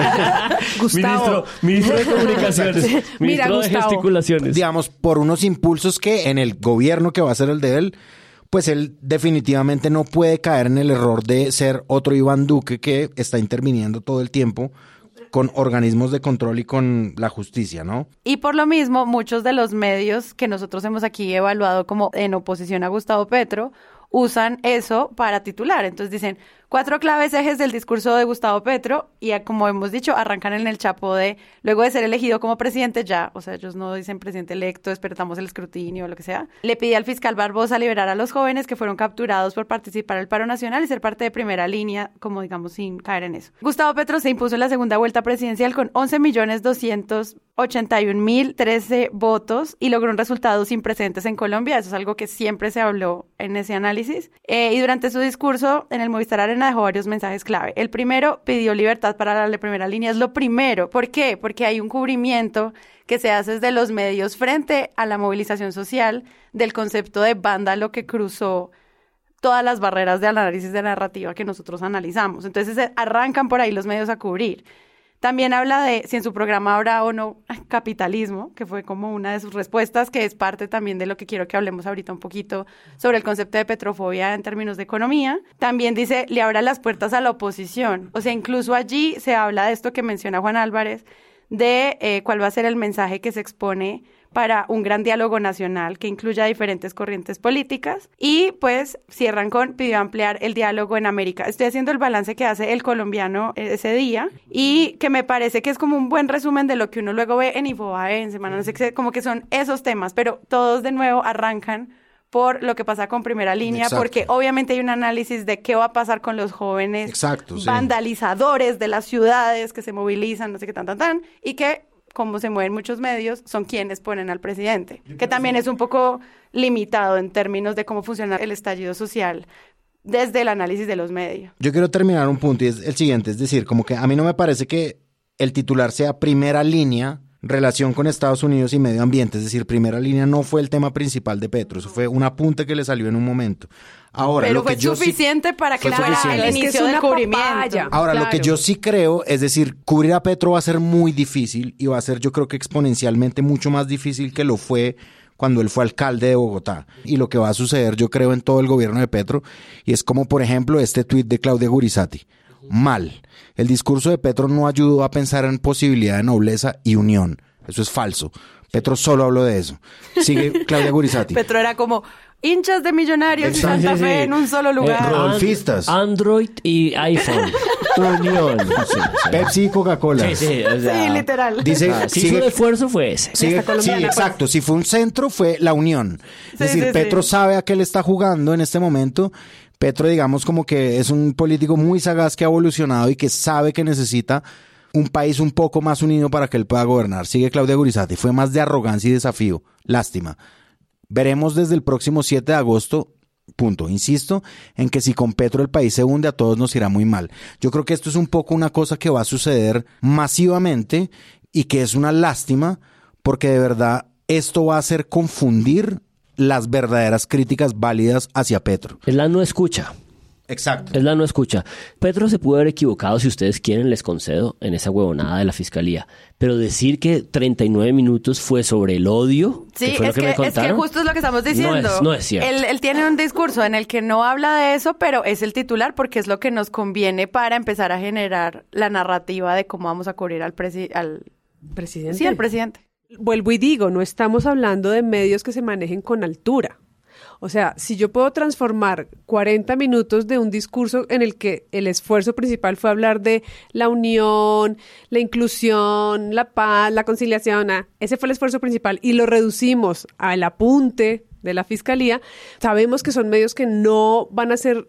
Gustavo. Ministro, de Comunicaciones. ministro de Gesticulaciones. Digamos, por unos impulsos que en el gobierno que va a ser el de él pues él definitivamente no puede caer en el error de ser otro Iván Duque que está interviniendo todo el tiempo con organismos de control y con la justicia, ¿no? Y por lo mismo, muchos de los medios que nosotros hemos aquí evaluado como en oposición a Gustavo Petro usan eso para titular. Entonces dicen, Cuatro claves ejes del discurso de Gustavo Petro y como hemos dicho, arrancan en el chapo de, luego de ser elegido como presidente ya, o sea, ellos no dicen presidente electo, despertamos el escrutinio lo que sea, le pide al fiscal Barbosa liberar a los jóvenes que fueron capturados por participar en el paro nacional y ser parte de primera línea, como digamos, sin caer en eso. Gustavo Petro se impuso en la segunda vuelta presidencial con 11 millones 281 mil 13 votos y logró un resultado sin precedentes en Colombia, eso es algo que siempre se habló en ese análisis. Eh, y durante su discurso en el Movistar Arena dejó varios mensajes clave. El primero pidió libertad para la primera línea. Es lo primero. ¿Por qué? Porque hay un cubrimiento que se hace desde los medios frente a la movilización social del concepto de vándalo que cruzó todas las barreras de análisis de narrativa que nosotros analizamos. Entonces arrancan por ahí los medios a cubrir. También habla de si en su programa habrá o no capitalismo, que fue como una de sus respuestas, que es parte también de lo que quiero que hablemos ahorita un poquito sobre el concepto de petrofobia en términos de economía. También dice, le abra las puertas a la oposición. O sea, incluso allí se habla de esto que menciona Juan Álvarez, de eh, cuál va a ser el mensaje que se expone para un gran diálogo nacional que incluya diferentes corrientes políticas. Y pues cierran con pidió ampliar el diálogo en América. Estoy haciendo el balance que hace el colombiano ese día y que me parece que es como un buen resumen de lo que uno luego ve en Infobae, en Semana, no sé, como que son esos temas, pero todos de nuevo arrancan por lo que pasa con primera línea, porque obviamente hay un análisis de qué va a pasar con los jóvenes vandalizadores de las ciudades que se movilizan, no sé qué tan, tan, tan, y que como se mueven muchos medios, son quienes ponen al presidente, que también es un poco limitado en términos de cómo funciona el estallido social desde el análisis de los medios. Yo quiero terminar un punto y es el siguiente, es decir, como que a mí no me parece que el titular sea primera línea relación con Estados Unidos y medio ambiente, es decir, primera línea no fue el tema principal de Petro, eso fue un apunte que le salió en un momento. Ahora, Pero lo que fue yo suficiente para que el inicio del cubrimiento. Ahora, lo que yo sí creo, es decir, cubrir a Petro va a ser muy difícil y va a ser yo creo que exponencialmente mucho más difícil que lo fue cuando él fue alcalde de Bogotá. Y lo que va a suceder, yo creo, en todo el gobierno de Petro, y es como, por ejemplo, este tuit de Claudia Gurizati. Mal. El discurso de Petro no ayudó a pensar en posibilidad de nobleza y unión. Eso es falso. Petro solo habló de eso. Sigue Claudia Gurizati. Petro era como hinchas de millonarios y Santa Fe en un solo Eh, lugar. Rodolfistas. Android y iPhone. Unión. Sí, sí. Pepsi y Coca-Cola. Sí, sí, o sea, Sí, literal. Dice, Ah, si sigue- un esfuerzo fue ese. sigue- sí, pues. exacto. Si fue un centro, fue la unión. Es Sí, decir, sí, Petro sí. sabe a qué le está jugando en este momento. Petro, digamos, como que es un político muy sagaz que ha evolucionado y que sabe que necesita un país un poco más unido para que él pueda gobernar. Sigue Claudia Gurizati. Fue más de arrogancia y desafío. Lástima. Veremos desde el próximo 7 de agosto, punto, insisto, en que si con Petro el país se hunde a todos nos irá muy mal. Yo creo que esto es un poco una cosa que va a suceder masivamente y que es una lástima porque de verdad esto va a hacer confundir las verdaderas críticas válidas hacia Petro. Es la no escucha. Exacto. Es la no escucha. Petro se pudo haber equivocado, si ustedes quieren, les concedo, en esa huevonada de la fiscalía. Pero decir que 39 minutos fue sobre el odio, Sí, que fue es, lo que, que, me es que contaron. justo es lo que estamos diciendo. No es, no es cierto. Él, él tiene un discurso en el que no habla de eso, pero es el titular porque es lo que nos conviene para empezar a generar la narrativa de cómo vamos a cubrir al, presi- al Presidente. Sí, al presidente. Vuelvo y digo, no estamos hablando de medios que se manejen con altura. O sea, si yo puedo transformar 40 minutos de un discurso en el que el esfuerzo principal fue hablar de la unión, la inclusión, la paz, la conciliación, ah, ese fue el esfuerzo principal y lo reducimos al apunte de la fiscalía, sabemos que son medios que no van a ser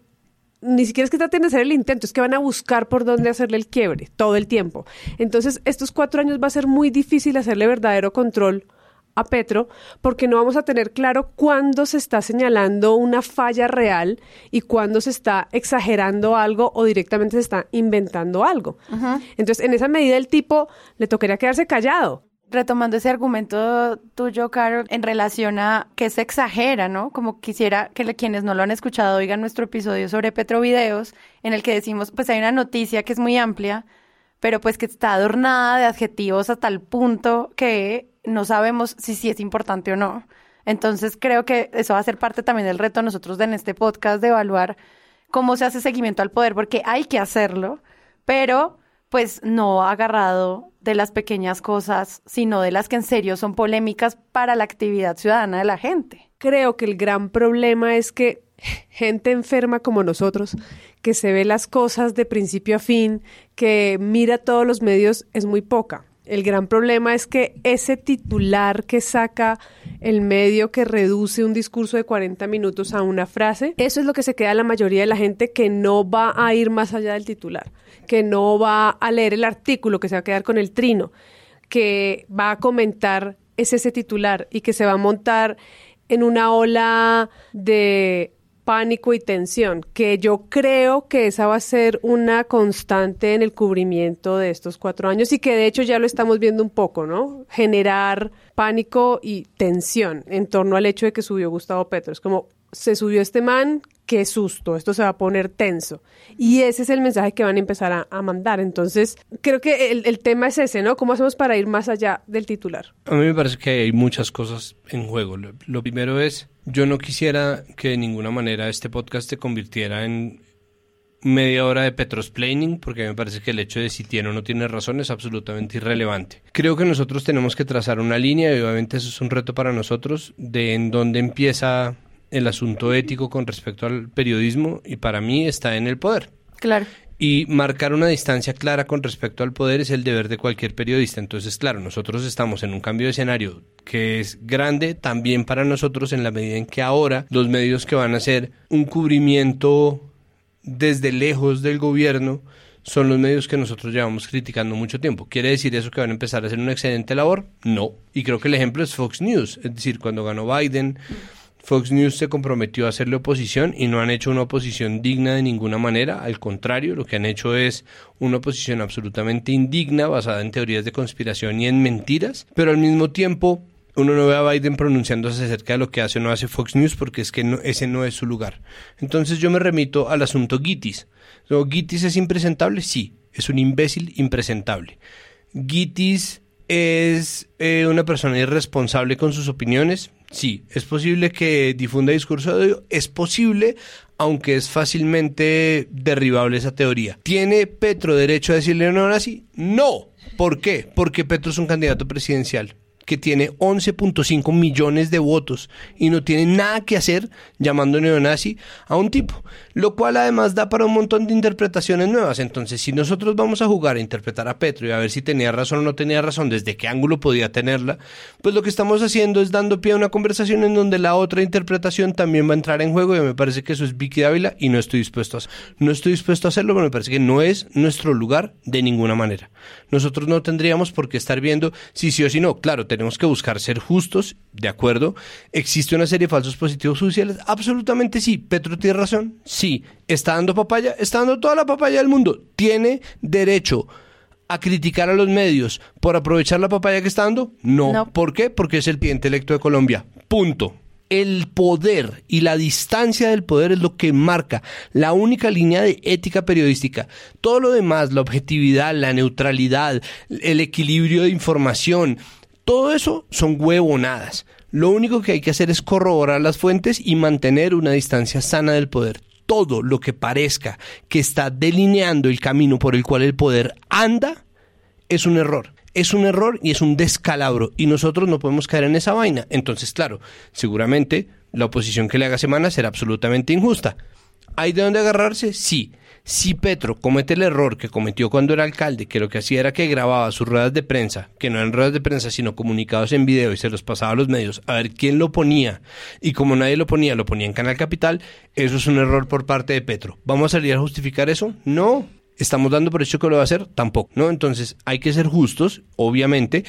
ni siquiera es que traten de hacer el intento, es que van a buscar por dónde hacerle el quiebre todo el tiempo. Entonces, estos cuatro años va a ser muy difícil hacerle verdadero control a Petro porque no vamos a tener claro cuándo se está señalando una falla real y cuándo se está exagerando algo o directamente se está inventando algo. Entonces, en esa medida el tipo le tocaría quedarse callado. Retomando ese argumento tuyo, Carol, en relación a que se exagera, ¿no? Como quisiera que quienes no lo han escuchado oigan nuestro episodio sobre Petrovideos, en el que decimos, pues hay una noticia que es muy amplia, pero pues que está adornada de adjetivos a tal punto que no sabemos si sí es importante o no. Entonces creo que eso va a ser parte también del reto de nosotros en este podcast de evaluar cómo se hace seguimiento al poder, porque hay que hacerlo, pero pues no agarrado de las pequeñas cosas, sino de las que en serio son polémicas para la actividad ciudadana de la gente. Creo que el gran problema es que gente enferma como nosotros, que se ve las cosas de principio a fin, que mira todos los medios, es muy poca. El gran problema es que ese titular que saca el medio que reduce un discurso de 40 minutos a una frase, eso es lo que se queda la mayoría de la gente que no va a ir más allá del titular, que no va a leer el artículo, que se va a quedar con el trino, que va a comentar es ese titular y que se va a montar en una ola de pánico y tensión, que yo creo que esa va a ser una constante en el cubrimiento de estos cuatro años y que de hecho ya lo estamos viendo un poco, ¿no? Generar pánico y tensión en torno al hecho de que subió Gustavo Petro. Es como, se subió este man, qué susto, esto se va a poner tenso. Y ese es el mensaje que van a empezar a, mandar. Entonces, creo que el, el, tema es ese, ¿no? ¿Cómo hacemos para ir más allá del titular? A mí me parece que hay muchas cosas en juego. Lo, lo primero es, yo no quisiera que de ninguna manera este podcast se convirtiera en media hora de Petrosplaining, porque me parece que el hecho de si tiene o no tiene razón es absolutamente irrelevante. Creo que nosotros tenemos que trazar una línea, y obviamente eso es un reto para nosotros, de en dónde empieza el asunto ético con respecto al periodismo y para mí está en el poder. Claro. Y marcar una distancia clara con respecto al poder es el deber de cualquier periodista. Entonces, claro, nosotros estamos en un cambio de escenario que es grande también para nosotros en la medida en que ahora los medios que van a hacer un cubrimiento desde lejos del gobierno son los medios que nosotros llevamos criticando mucho tiempo. ¿Quiere decir eso que van a empezar a hacer una excelente labor? No. Y creo que el ejemplo es Fox News. Es decir, cuando ganó Biden... Fox News se comprometió a hacerle oposición y no han hecho una oposición digna de ninguna manera. Al contrario, lo que han hecho es una oposición absolutamente indigna, basada en teorías de conspiración y en mentiras. Pero al mismo tiempo, uno no ve a Biden pronunciándose acerca de lo que hace o no hace Fox News porque es que no, ese no es su lugar. Entonces yo me remito al asunto Gitis. ¿Gitis es impresentable? Sí, es un imbécil impresentable. Gitis es eh, una persona irresponsable con sus opiniones. Sí, es posible que difunda discurso de odio, es posible, aunque es fácilmente derribable esa teoría. ¿Tiene Petro derecho a decirle no? No. ¿Por qué? Porque Petro es un candidato presidencial que tiene 11.5 millones de votos y no tiene nada que hacer llamando neonazi a un tipo, lo cual además da para un montón de interpretaciones nuevas. Entonces, si nosotros vamos a jugar a interpretar a Petro y a ver si tenía razón o no tenía razón, desde qué ángulo podía tenerla, pues lo que estamos haciendo es dando pie a una conversación en donde la otra interpretación también va a entrar en juego y me parece que eso es Vicky Dávila y no estoy dispuesto a no estoy dispuesto a hacerlo, pero me parece que no es nuestro lugar de ninguna manera. Nosotros no tendríamos por qué estar viendo si sí o si no. Claro, tenemos que buscar ser justos, de acuerdo. ¿Existe una serie de falsos positivos judiciales? Absolutamente sí. ¿Petro tiene razón? Sí. ¿Está dando papaya? Está dando toda la papaya del mundo. ¿Tiene derecho a criticar a los medios por aprovechar la papaya que está dando? No. No. ¿Por qué? Porque es el pie intelecto de Colombia. Punto. El poder y la distancia del poder es lo que marca la única línea de ética periodística. Todo lo demás, la objetividad, la neutralidad, el equilibrio de información, todo eso son huevonadas. Lo único que hay que hacer es corroborar las fuentes y mantener una distancia sana del poder. Todo lo que parezca que está delineando el camino por el cual el poder anda es un error. Es un error y es un descalabro y nosotros no podemos caer en esa vaina. Entonces, claro, seguramente la oposición que le haga semana será absolutamente injusta. ¿Hay de dónde agarrarse? Sí. Si Petro comete el error que cometió cuando era alcalde, que lo que hacía era que grababa sus ruedas de prensa, que no eran ruedas de prensa, sino comunicados en video y se los pasaba a los medios a ver quién lo ponía, y como nadie lo ponía, lo ponía en Canal Capital, eso es un error por parte de Petro. ¿Vamos a salir a justificar eso? No. ¿Estamos dando por hecho que lo va a hacer? Tampoco, ¿no? Entonces hay que ser justos, obviamente,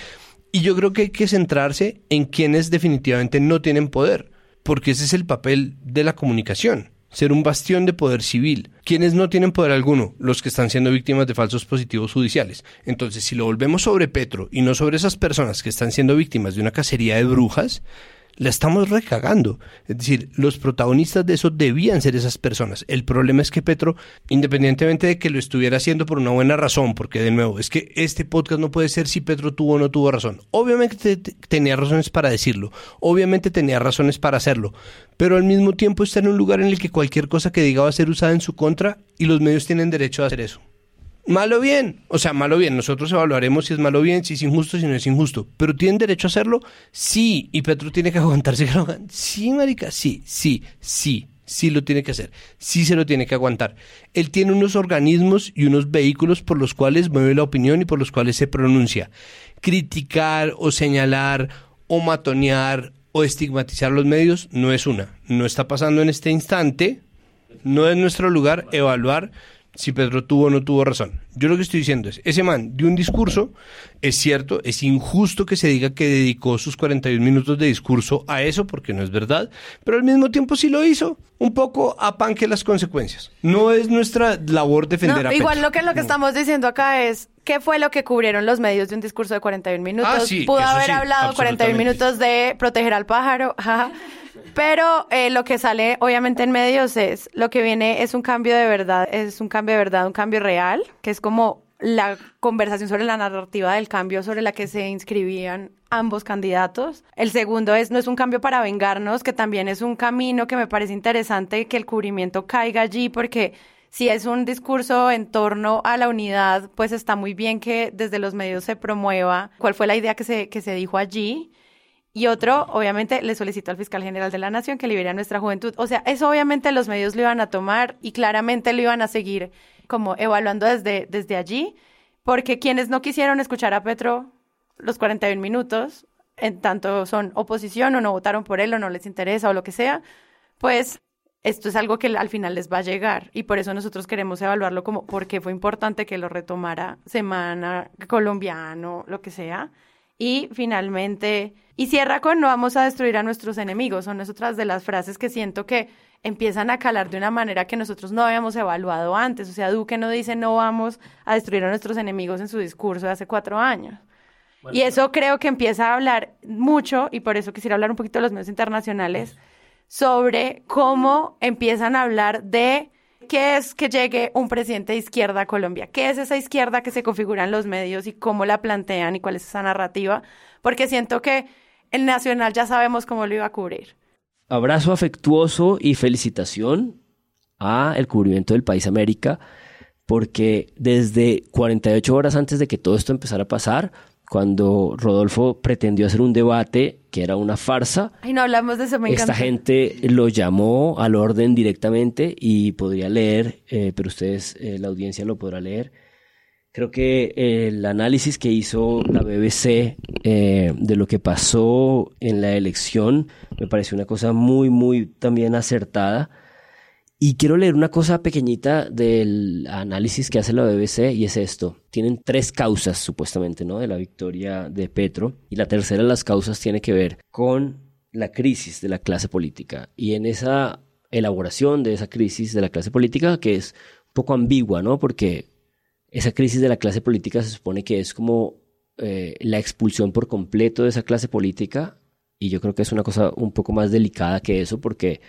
y yo creo que hay que centrarse en quienes definitivamente no tienen poder, porque ese es el papel de la comunicación ser un bastión de poder civil. Quienes no tienen poder alguno, los que están siendo víctimas de falsos positivos judiciales. Entonces, si lo volvemos sobre Petro y no sobre esas personas que están siendo víctimas de una cacería de brujas, la estamos recagando. Es decir, los protagonistas de eso debían ser esas personas. El problema es que Petro, independientemente de que lo estuviera haciendo por una buena razón, porque de nuevo, es que este podcast no puede ser si Petro tuvo o no tuvo razón. Obviamente tenía razones para decirlo, obviamente tenía razones para hacerlo, pero al mismo tiempo está en un lugar en el que cualquier cosa que diga va a ser usada en su contra y los medios tienen derecho a hacer eso. Malo bien, o sea, malo bien, nosotros evaluaremos si es malo bien, si es injusto, si no es injusto, pero ¿tienen derecho a hacerlo? Sí, y Petro tiene que aguantarse que lo hagan. Sí, marica, sí, sí, sí, sí lo tiene que hacer, sí se lo tiene que aguantar. Él tiene unos organismos y unos vehículos por los cuales mueve la opinión y por los cuales se pronuncia. Criticar o señalar o matonear o estigmatizar los medios no es una, no está pasando en este instante, no es nuestro lugar evaluar si Pedro tuvo o no tuvo razón. Yo lo que estoy diciendo es, ese man dio un discurso, es cierto, es injusto que se diga que dedicó sus 41 minutos de discurso a eso, porque no es verdad, pero al mismo tiempo sí lo hizo, un poco a pan que las consecuencias. No es nuestra labor defender a Pedro. Igual lo que, lo que estamos diciendo acá es, ¿qué fue lo que cubrieron los medios de un discurso de 41 minutos? Ah, sí, Pudo haber sí, hablado 41 absolutamente. minutos de proteger al pájaro. Pero eh, lo que sale obviamente en medios es, lo que viene es un cambio de verdad, es un cambio de verdad, un cambio real, que es como la conversación sobre la narrativa del cambio sobre la que se inscribían ambos candidatos. El segundo es, no es un cambio para vengarnos, que también es un camino que me parece interesante que el cubrimiento caiga allí, porque si es un discurso en torno a la unidad, pues está muy bien que desde los medios se promueva cuál fue la idea que se, que se dijo allí. Y otro, obviamente, le solicitó al fiscal general de la Nación que libere a nuestra juventud. O sea, eso obviamente los medios lo iban a tomar y claramente lo iban a seguir como evaluando desde, desde allí, porque quienes no quisieron escuchar a Petro los 41 minutos, en tanto son oposición o no votaron por él o no les interesa o lo que sea, pues esto es algo que al final les va a llegar y por eso nosotros queremos evaluarlo como porque fue importante que lo retomara Semana Colombiano, lo que sea. Y finalmente, y cierra con no vamos a destruir a nuestros enemigos. Son otras de las frases que siento que empiezan a calar de una manera que nosotros no habíamos evaluado antes. O sea, Duque no dice no vamos a destruir a nuestros enemigos en su discurso de hace cuatro años. y eso creo que empieza a hablar mucho, y por eso quisiera hablar un poquito de los medios internacionales, sobre cómo empiezan a hablar de qué es que llegue un presidente de izquierda a Colombia, qué es esa izquierda que se configura en los medios y cómo la plantean y cuál es esa narrativa, porque siento que el Nacional ya sabemos cómo lo iba a cubrir. Abrazo afectuoso y felicitación a el cubrimiento del País América, porque desde 48 horas antes de que todo esto empezara a pasar, cuando Rodolfo pretendió hacer un debate que era una farsa, Ay, no hablamos de eso, me esta gente lo llamó al orden directamente y podría leer, eh, pero ustedes, eh, la audiencia lo podrá leer. Creo que eh, el análisis que hizo la BBC eh, de lo que pasó en la elección me pareció una cosa muy, muy también acertada. Y quiero leer una cosa pequeñita del análisis que hace la BBC y es esto. Tienen tres causas supuestamente, ¿no? De la victoria de Petro. Y la tercera de las causas tiene que ver con la crisis de la clase política. Y en esa elaboración de esa crisis de la clase política, que es un poco ambigua, ¿no? Porque esa crisis de la clase política se supone que es como eh, la expulsión por completo de esa clase política. Y yo creo que es una cosa un poco más delicada que eso porque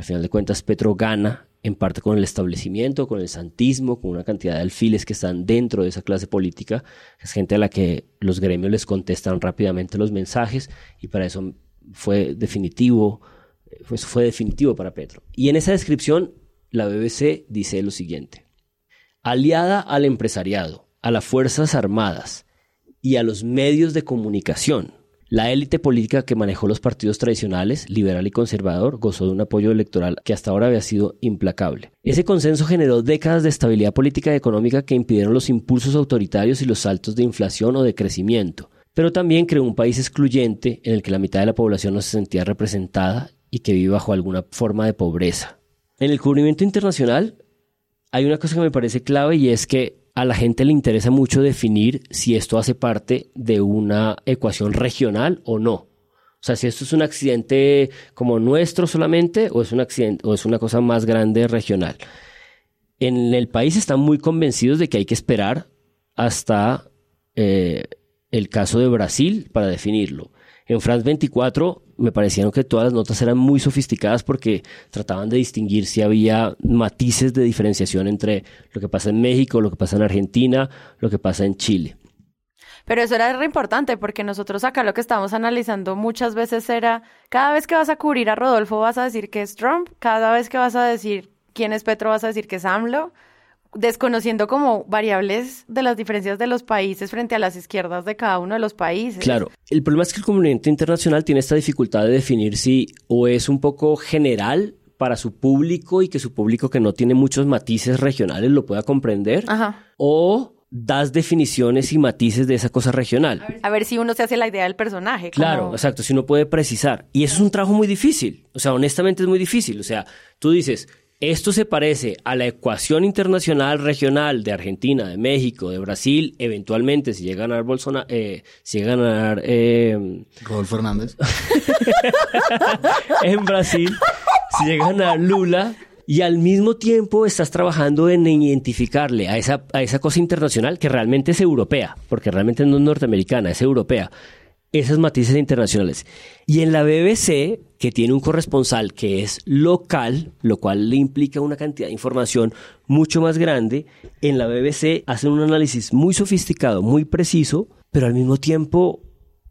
al final de cuentas, Petro gana en parte con el establecimiento, con el santismo, con una cantidad de alfiles que están dentro de esa clase política. Es gente a la que los gremios les contestan rápidamente los mensajes y para eso fue definitivo, pues fue definitivo para Petro. Y en esa descripción, la BBC dice lo siguiente. Aliada al empresariado, a las Fuerzas Armadas y a los medios de comunicación, la élite política que manejó los partidos tradicionales, liberal y conservador, gozó de un apoyo electoral que hasta ahora había sido implacable. Ese consenso generó décadas de estabilidad política y económica que impidieron los impulsos autoritarios y los saltos de inflación o de crecimiento, pero también creó un país excluyente en el que la mitad de la población no se sentía representada y que vive bajo alguna forma de pobreza. En el cubrimiento internacional hay una cosa que me parece clave y es que a la gente le interesa mucho definir si esto hace parte de una ecuación regional o no. O sea, si esto es un accidente como nuestro solamente o es un accidente o es una cosa más grande regional. En el país están muy convencidos de que hay que esperar hasta eh, el caso de Brasil para definirlo. En France 24 me parecieron que todas las notas eran muy sofisticadas porque trataban de distinguir si había matices de diferenciación entre lo que pasa en México, lo que pasa en Argentina, lo que pasa en Chile. Pero eso era re importante porque nosotros acá lo que estábamos analizando muchas veces era, cada vez que vas a cubrir a Rodolfo vas a decir que es Trump, cada vez que vas a decir quién es Petro vas a decir que es AMLO, desconociendo como variables de las diferencias de los países frente a las izquierdas de cada uno de los países. Claro, el problema es que el comunidad internacional tiene esta dificultad de definir si o es un poco general para su público y que su público que no tiene muchos matices regionales lo pueda comprender, Ajá. o das definiciones y matices de esa cosa regional. A ver si uno se hace la idea del personaje. como- Claro, exacto, si uno puede precisar. Y eso es un trabajo muy difícil. O sea, honestamente es muy difícil. O sea, tú dices, esto se parece a la ecuación internacional regional de Argentina, de México, de Brasil, eventualmente, si llega a ganar Bolsonaro, eh, si llega a ganar eh, Rodolfo Hernández. en Brasil, si llega a ganar Lula, y al mismo tiempo estás trabajando en identificarle a esa, a esa cosa internacional que realmente es europea, porque realmente no es norteamericana, es europea, esas matices internacionales. Y en la BBC, que tiene un corresponsal que es local, lo cual le implica una cantidad de información mucho más grande, en la BBC hacen un análisis muy sofisticado, muy preciso, pero al mismo tiempo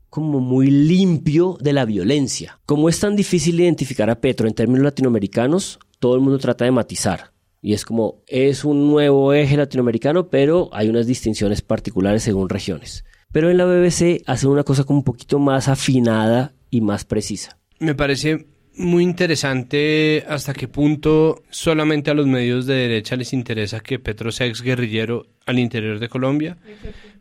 como muy limpio de la violencia. Como es tan difícil identificar a Petro en términos latinoamericanos, todo el mundo trata de matizar. Y es como, es un nuevo eje latinoamericano, pero hay unas distinciones particulares según regiones. Pero en la BBC hacen una cosa como un poquito más afinada y más precisa. Me parece muy interesante hasta qué punto solamente a los medios de derecha les interesa que Petro sea ex guerrillero al interior de Colombia,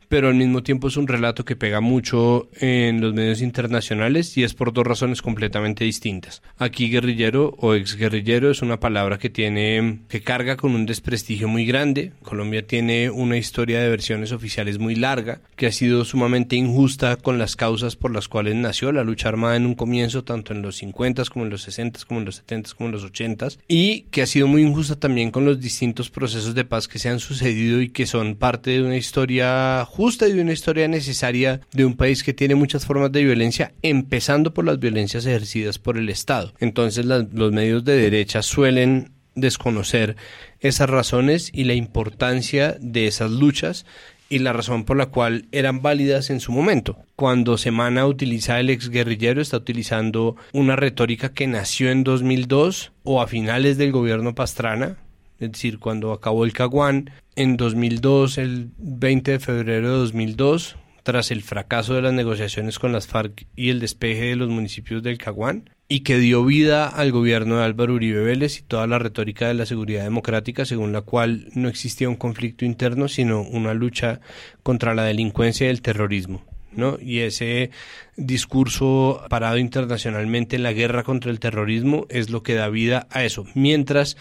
pero al mismo tiempo es un relato que pega mucho en los medios internacionales y es por dos razones completamente distintas. Aquí guerrillero o ex guerrillero es una palabra que tiene que carga con un desprestigio muy grande. Colombia tiene una historia de versiones oficiales muy larga que ha sido sumamente injusta con las causas por las cuales nació la lucha armada en un comienzo tanto en los 50 como en los 60 como en los 70 como en los 80 y que ha sido muy injusta también con los distintos procesos de paz que se han sucedido y que son parte de una historia justa y de una historia necesaria de un país que tiene muchas formas de violencia, empezando por las violencias ejercidas por el Estado. Entonces los medios de derecha suelen desconocer esas razones y la importancia de esas luchas y la razón por la cual eran válidas en su momento. Cuando Semana utiliza el exguerrillero, está utilizando una retórica que nació en 2002 o a finales del gobierno Pastrana, es decir, cuando acabó el Caguán, en 2002, el 20 de febrero de 2002, tras el fracaso de las negociaciones con las FARC y el despeje de los municipios del Caguán, y que dio vida al gobierno de Álvaro Uribe Vélez y toda la retórica de la seguridad democrática, según la cual no existía un conflicto interno, sino una lucha contra la delincuencia y el terrorismo. ¿no? Y ese discurso parado internacionalmente en la guerra contra el terrorismo es lo que da vida a eso. Mientras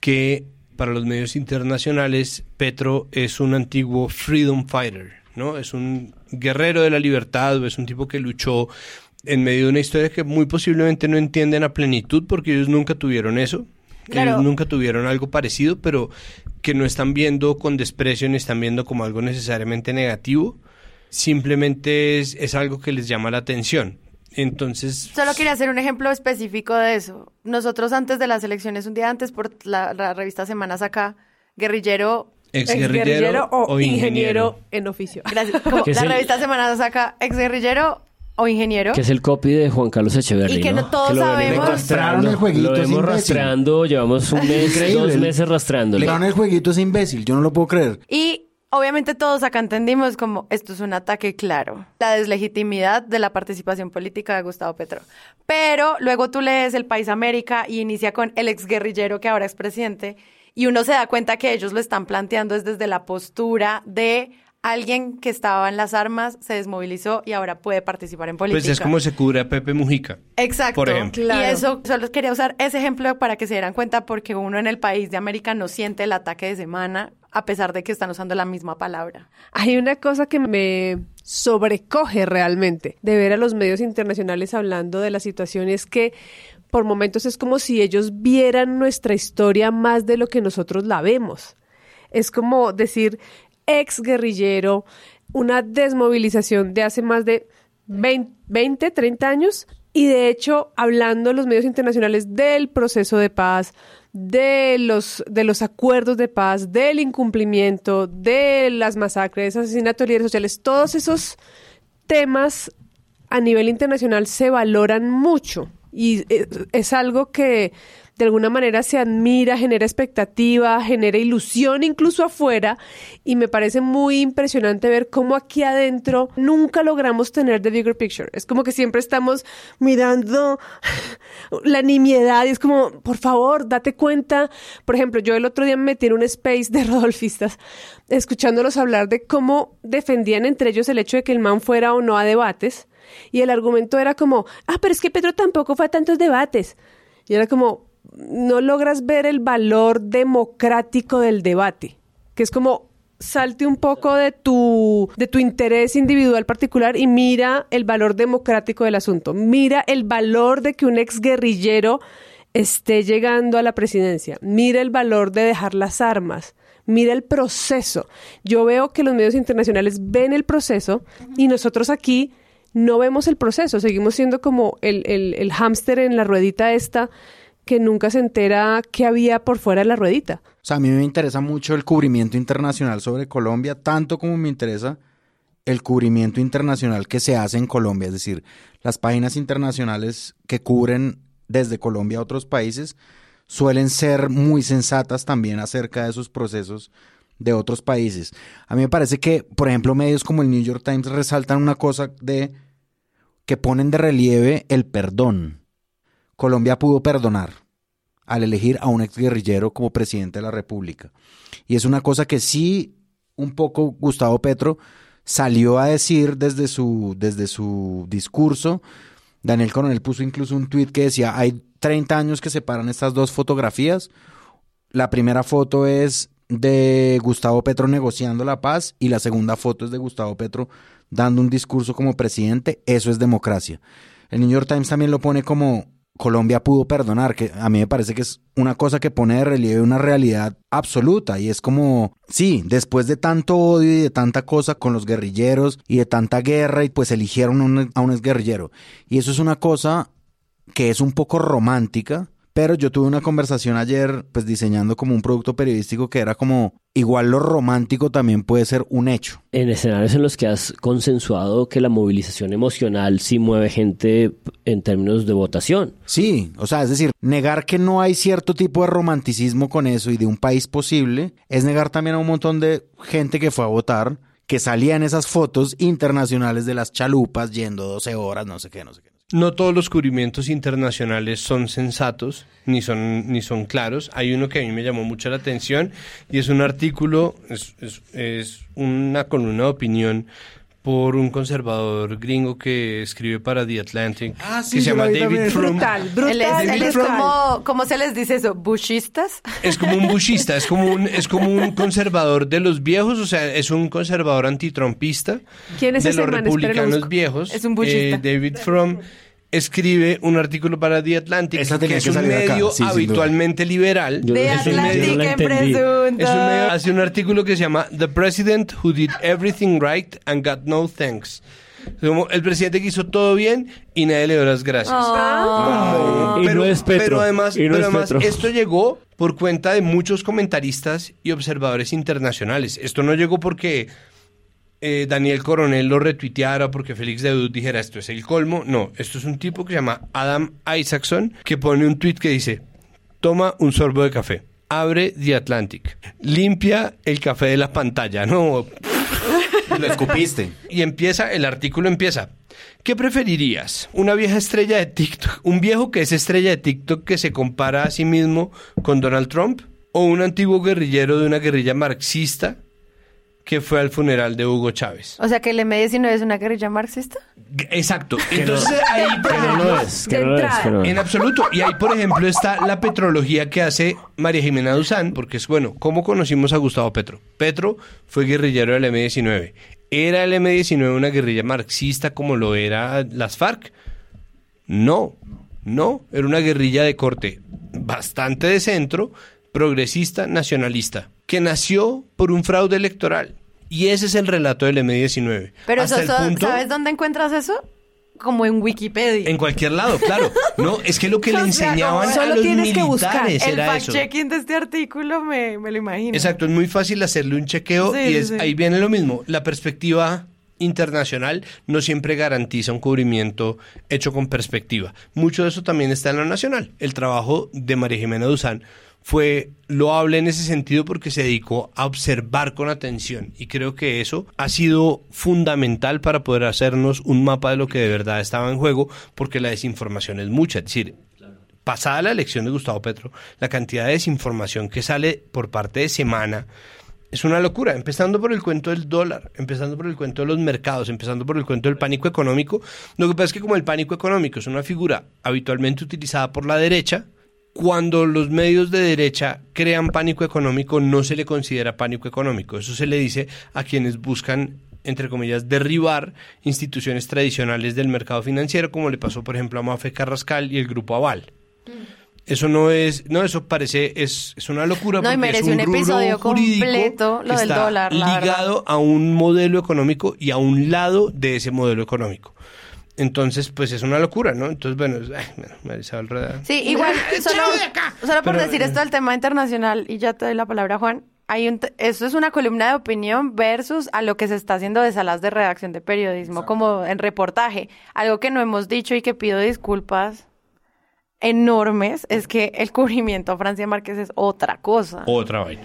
que para los medios internacionales Petro es un antiguo freedom fighter, ¿no? Es un guerrero de la libertad, o es un tipo que luchó en medio de una historia que muy posiblemente no entienden a plenitud porque ellos nunca tuvieron eso. Claro. Ellos nunca tuvieron algo parecido, pero que no están viendo con desprecio ni están viendo como algo necesariamente negativo. Simplemente es, es algo que les llama la atención. Entonces, Solo quería hacer un ejemplo específico de eso. Nosotros antes de las elecciones, un día antes, por la, la revista Semanas acá, guerrillero exguerrillero o, o ingeniero. ingeniero. en oficio. Gracias. Como ¿Qué es la el- revista Semana saca ex guerrillero o ingeniero. Que es el copy de Juan Carlos Echeverry, Y que no todos que lo venimos sabemos. El jueguito lo imbécil. rastreando, llevamos un mes, Increíble. dos meses rastreándolo. Le dan el jueguito es imbécil, yo no lo puedo creer. Y obviamente todos acá entendimos como esto es un ataque claro. La deslegitimidad de la participación política de Gustavo Petro. Pero luego tú lees El País América y inicia con el exguerrillero que ahora es presidente y uno se da cuenta que ellos lo están planteando es desde la postura de alguien que estaba en las armas, se desmovilizó y ahora puede participar en política. pues es como se cubre a Pepe Mujica. Exacto. Por ejemplo. Y eso, solo quería usar ese ejemplo para que se dieran cuenta porque uno en el país de América no siente el ataque de semana a pesar de que están usando la misma palabra. Hay una cosa que me sobrecoge realmente de ver a los medios internacionales hablando de la situación es que por momentos es como si ellos vieran nuestra historia más de lo que nosotros la vemos. Es como decir ex guerrillero, una desmovilización de hace más de 20 20, 30 años. Y de hecho, hablando los medios internacionales del proceso de paz, de los, de los acuerdos de paz, del incumplimiento, de las masacres, asesinatos de líderes sociales, todos esos temas a nivel internacional se valoran mucho. Y eh, es algo que de alguna manera se admira, genera expectativa, genera ilusión incluso afuera y me parece muy impresionante ver cómo aquí adentro nunca logramos tener the bigger picture. Es como que siempre estamos mirando la nimiedad y es como, por favor, date cuenta. Por ejemplo, yo el otro día me metí en un space de rodolfistas escuchándolos hablar de cómo defendían entre ellos el hecho de que el man fuera o no a debates y el argumento era como, ah, pero es que Pedro tampoco fue a tantos debates. Y era como, no logras ver el valor democrático del debate, que es como salte un poco de tu, de tu interés individual particular y mira el valor democrático del asunto. Mira el valor de que un exguerrillero esté llegando a la presidencia. Mira el valor de dejar las armas. Mira el proceso. Yo veo que los medios internacionales ven el proceso y nosotros aquí no vemos el proceso. Seguimos siendo como el, el, el hámster en la ruedita esta que nunca se entera qué había por fuera de la ruedita. O sea, a mí me interesa mucho el cubrimiento internacional sobre Colombia, tanto como me interesa el cubrimiento internacional que se hace en Colombia, es decir, las páginas internacionales que cubren desde Colombia a otros países suelen ser muy sensatas también acerca de esos procesos de otros países. A mí me parece que, por ejemplo, medios como el New York Times resaltan una cosa de que ponen de relieve el perdón. Colombia pudo perdonar al elegir a un exguerrillero como presidente de la República. Y es una cosa que sí, un poco Gustavo Petro salió a decir desde su, desde su discurso. Daniel Coronel puso incluso un tuit que decía, hay 30 años que separan estas dos fotografías. La primera foto es de Gustavo Petro negociando la paz y la segunda foto es de Gustavo Petro dando un discurso como presidente. Eso es democracia. El New York Times también lo pone como Colombia pudo perdonar, que a mí me parece que es una cosa que pone de relieve una realidad absoluta y es como, sí, después de tanto odio y de tanta cosa con los guerrilleros y de tanta guerra y pues eligieron a un, a un exguerrillero. Y eso es una cosa que es un poco romántica, pero yo tuve una conversación ayer, pues diseñando como un producto periodístico que era como, igual lo romántico también puede ser un hecho. En escenarios en los que has consensuado que la movilización emocional sí mueve gente en términos de votación. Sí, o sea, es decir, negar que no hay cierto tipo de romanticismo con eso y de un país posible, es negar también a un montón de gente que fue a votar, que salía en esas fotos internacionales de las chalupas yendo 12 horas, no sé qué, no sé qué. No todos los cubrimientos internacionales son sensatos ni son, ni son claros. Hay uno que a mí me llamó mucho la atención y es un artículo, es, es, es una columna de opinión por un conservador gringo que escribe para The Atlantic Ah, sí, que se llama vi David. Frum. Brutal, brutal. Él es, él como, ¿cómo se les dice eso? ¿Bushistas? Es como un bushista, es como un, es como un conservador de los viejos, o sea, es un conservador antitrumpista ¿Quién es de ese los man? Republicanos viejos. Es un bushista. Eh, David Frum escribe un artículo para The Atlantic, Esa que es que un medio sí, habitualmente liberal. Yo- De es un medio- Atlantic en presunto. es un medio- hace un artículo que se llama The President Who Did Everything Right and Got No Thanks. Como el presidente que hizo todo bien y nadie le dio las gracias. Ah. Y no es Petro. Pero además, Y no pero es además Petro. esto llegó por cuenta de muchos comentaristas y observadores internacionales. Esto no llegó porque eh, Daniel Coronel lo retuiteara, porque Félix de Dud dijera esto es el colmo. No, esto es un tipo que se llama Adam Isaacson, que pone un tweet que dice, toma un sorbo de café, abre The Atlantic, limpia el café de la pantalla, no, Lo escupiste. y empieza, el artículo empieza. ¿Qué preferirías? ¿Una vieja estrella de TikTok? ¿Un viejo que es estrella de TikTok que se compara a sí mismo con Donald Trump? ¿O un antiguo guerrillero de una guerrilla marxista que fue al funeral de Hugo Chávez? O sea que el M19 es una guerrilla marxista. Exacto. Entonces ahí, por ejemplo, lo es, que no que es. en absoluto. Y ahí, por ejemplo, está la petrología que hace María Jimena Duzán, porque es bueno, ¿cómo conocimos a Gustavo Petro? Petro fue guerrillero del M-19. ¿Era el M-19 una guerrilla marxista como lo era las FARC? No, no, era una guerrilla de corte bastante de centro, progresista, nacionalista, que nació por un fraude electoral. Y ese es el relato del M-19. Pero Hasta eso, el punto- ¿sabes dónde encuentras eso? como en Wikipedia. En cualquier lado, claro. No, es que lo que le O sea, enseñaban a los tienes que buscar. militares El era eso. fact-checking de este artículo me, me lo imagino. Exacto, es muy fácil hacerle un chequeo Sí, y es, sí. ahí viene lo mismo. La perspectiva internacional no siempre garantiza un cubrimiento hecho con perspectiva. Mucho de eso también está en lo nacional. El trabajo de María Jimena Duzán fue loable en ese sentido porque se dedicó a observar con atención. Y creo que eso ha sido fundamental para poder hacernos un mapa de lo que de verdad estaba en juego porque la desinformación es mucha, es decir, pasada la elección de Gustavo Petro, la cantidad de desinformación que sale por parte de Semana es una locura, empezando por el cuento del dólar, empezando por el cuento de los mercados, empezando por el cuento del pánico económico. Lo que pasa es que como el pánico económico es una figura habitualmente utilizada por la derecha, cuando los medios de derecha crean pánico económico no se le considera pánico económico. Eso se le dice a quienes buscan entre comillas, derribar instituciones tradicionales del mercado financiero, como le pasó, por ejemplo, a Mafe Carrascal y el Grupo Aval. Eso no es, no, eso parece, es, es una locura. No, y porque es merece un rubro episodio completo, lo del dólar, la ligado a un modelo económico y a un lado de ese modelo económico. Entonces, pues es una locura, ¿no? Entonces, bueno, es- ay, bueno, Marisabel Rueda. Sí, igual, solo, solo por Pero, decir eh, esto del tema internacional, y ya te doy la palabra, Juan. Hay un te- esto es una columna de opinión versus a lo que se está haciendo de salas de redacción de periodismo, como en reportaje. Algo que no hemos dicho y que pido disculpas enormes es que el cubrimiento a Francia Márquez es otra cosa. Otra vaina.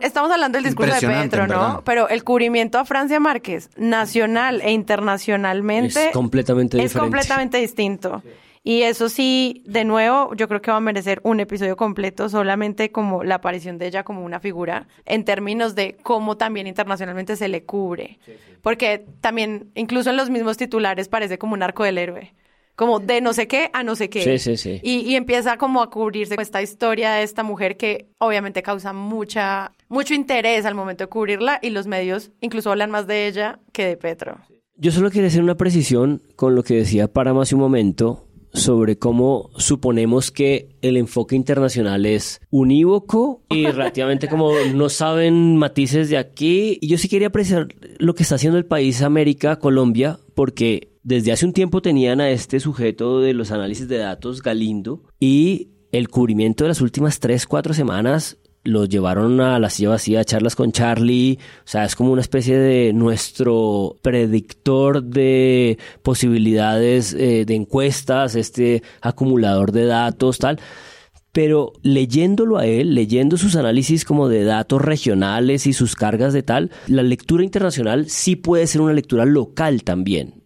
Estamos hablando del discurso de Petro, ¿no? Pero el cubrimiento a Francia Márquez, nacional e internacionalmente, Es completamente es diferente. completamente distinto. Y eso sí, de nuevo, yo creo que va a merecer un episodio completo solamente como la aparición de ella como una figura en términos de cómo también internacionalmente se le cubre. Porque también, incluso en los mismos titulares, parece como un arco del héroe. Como de no sé qué a no sé qué. Sí, sí, sí. Y, y empieza como a cubrirse esta historia de esta mujer que obviamente causa mucha, mucho interés al momento de cubrirla y los medios incluso hablan más de ella que de Petro. Yo solo quería hacer una precisión con lo que decía Parama hace un momento sobre cómo suponemos que el enfoque internacional es unívoco y relativamente como no saben matices de aquí. Y yo sí quería apreciar lo que está haciendo el país América, Colombia, porque desde hace un tiempo tenían a este sujeto de los análisis de datos, Galindo, y el cubrimiento de las últimas tres, cuatro semanas los llevaron a la silla vacía a charlas con Charlie. O sea, es como una especie de nuestro predictor de posibilidades eh, de encuestas, este acumulador de datos, tal. Pero leyéndolo a él, leyendo sus análisis como de datos regionales y sus cargas de tal, la lectura internacional sí puede ser una lectura local también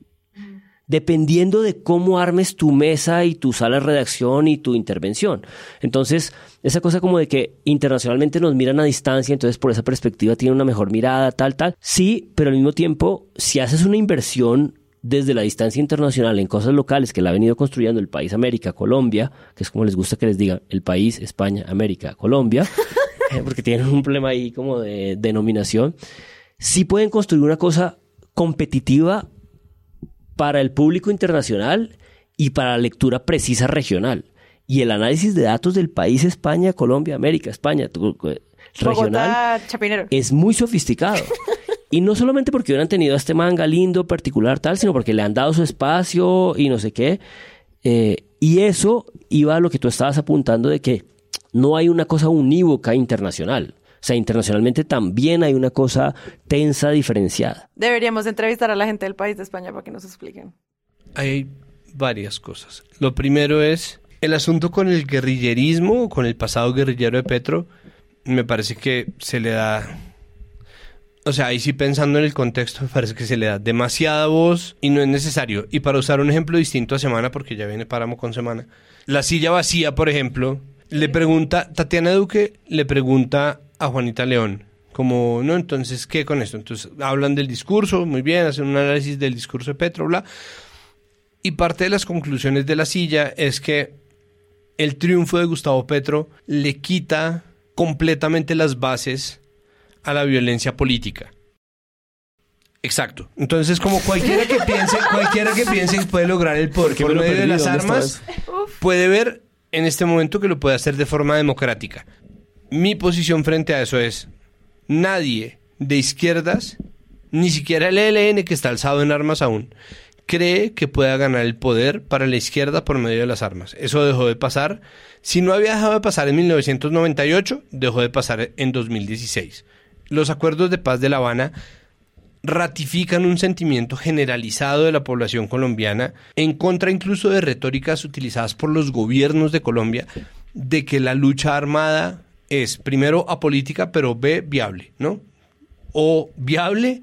dependiendo de cómo armes tu mesa y tu sala de redacción y tu intervención. Entonces, esa cosa como de que internacionalmente nos miran a distancia, entonces por esa perspectiva tiene una mejor mirada, tal, tal. Sí, pero al mismo tiempo, si haces una inversión desde la distancia internacional en cosas locales que la ha venido construyendo el país América, Colombia, que es como les gusta que les digan, el país España, América, Colombia, eh, porque tienen un problema ahí como de denominación, sí pueden construir una cosa competitiva para el público internacional y para la lectura precisa regional. Y el análisis de datos del país España, Colombia, América, España, eh, regional, Bogotá, es muy sofisticado. Y no solamente porque hubieran tenido a este manga lindo, particular, tal, sino porque le han dado su espacio y no sé qué. Eh, y eso iba a lo que tú estabas apuntando de que no hay una cosa unívoca internacional. O sea, internacionalmente también hay una cosa tensa, diferenciada. Deberíamos entrevistar a la gente del país de España para que nos expliquen. Hay varias cosas. Lo primero es el asunto con el guerrillerismo, o con el pasado guerrillero de Petro. Me parece que se le da. O sea, ahí sí pensando en el contexto, me parece que se le da demasiada voz y no es necesario. Y para usar un ejemplo distinto a Semana, porque ya viene Páramo con Semana, la silla vacía, por ejemplo, le pregunta, Tatiana Duque le pregunta a Juanita León, como, no, entonces, ¿qué con esto? Entonces, hablan del discurso, muy bien, hacen un análisis del discurso de Petro, bla. Y parte de las conclusiones de la silla es que el triunfo de Gustavo Petro le quita completamente las bases a la violencia política. Exacto. Entonces, como cualquiera que piense, cualquiera que piense que puede lograr el poder qué por medio de las ¿Dónde armas, puede ver en este momento que lo puede hacer de forma democrática. Mi posición frente a eso es, nadie de izquierdas, ni siquiera el ELN que está alzado en armas aún, cree que pueda ganar el poder para la izquierda por medio de las armas. Eso dejó de pasar. Si no había dejado de pasar en 1998, dejó de pasar en 2016. Los acuerdos de paz de La Habana ratifican un sentimiento generalizado de la población colombiana, en contra incluso de retóricas utilizadas por los gobiernos de Colombia, de que la lucha armada es primero apolítica, pero B, viable, ¿no? O viable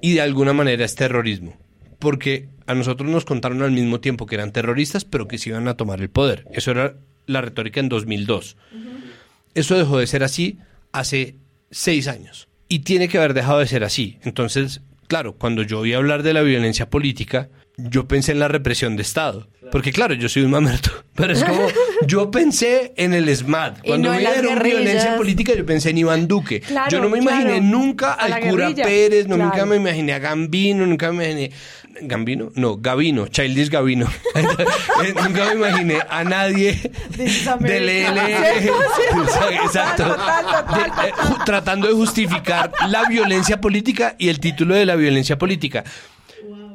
y de alguna manera es terrorismo. Porque a nosotros nos contaron al mismo tiempo que eran terroristas, pero que se iban a tomar el poder. Eso era la retórica en 2002. Eso dejó de ser así hace seis años. Y tiene que haber dejado de ser así. Entonces, claro, cuando yo oí hablar de la violencia política, yo pensé en la represión de Estado. Porque claro, yo soy un mamerto, pero es como, yo pensé en el SMAT. Cuando no en vi las era guerrillas. violencia política, yo pensé en Iván Duque. Claro, yo no me imaginé claro. nunca al cura guerrilla. Pérez, no, nunca me imaginé a Gambino, nunca me imaginé... ¿Gambino? No, Gavino, Childish Gavino. Eh, nunca me imaginé a nadie del ELN. Exacto. Tratando de justificar la violencia política y el título de la violencia política.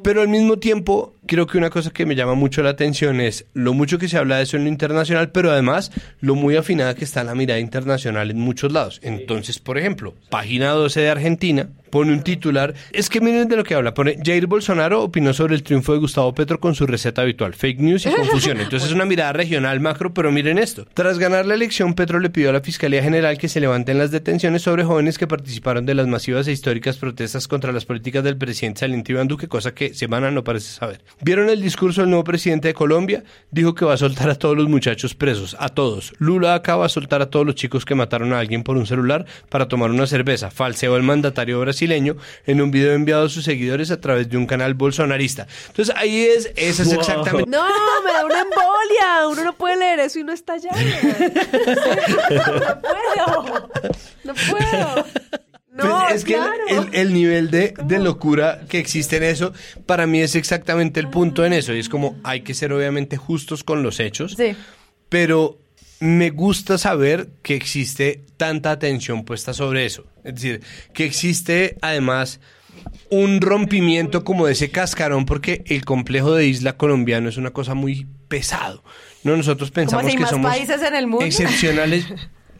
Pero al mismo tiempo, creo que una cosa que me llama mucho la atención es lo mucho que se habla de eso en lo internacional, pero además lo muy afinada que está la mirada internacional en muchos lados. Entonces, por ejemplo, página 12 de Argentina pone un titular. Es que miren de lo que habla. Pone Jair Bolsonaro opinó sobre el triunfo de Gustavo Petro con su receta habitual, fake news y confusión. Entonces es una mirada regional macro, pero miren esto. Tras ganar la elección, Petro le pidió a la Fiscalía General que se levanten las detenciones sobre jóvenes que participaron de las masivas e históricas protestas contra las políticas del presidente saliente Iván Duque, cosa que Semana no parece saber. ¿Vieron el discurso del nuevo presidente de Colombia? Dijo que va a soltar a todos los muchachos presos, a todos. Lula acaba a soltar a todos los chicos que mataron a alguien por un celular para tomar una cerveza. Falseó el mandatario brasileño en un video enviado a sus seguidores a través de un canal bolsonarista. Entonces ahí es, esa es Wow. exactamente... No, me da una embolia. Uno no puede leer eso y no está allá. No puedo. No puedo. No, Pues es que el- claro. el, el nivel de, de locura que existe en eso, para mí es exactamente el punto en eso. Y es como, hay que ser obviamente justos con los hechos, Sí. pero me gusta saber que existe tanta atención puesta sobre eso. Es decir, que existe además un rompimiento como de ese cascarón, porque el complejo de isla colombiano es una cosa muy pesado. No, nosotros pensamos que somos países en el mundo. excepcionales.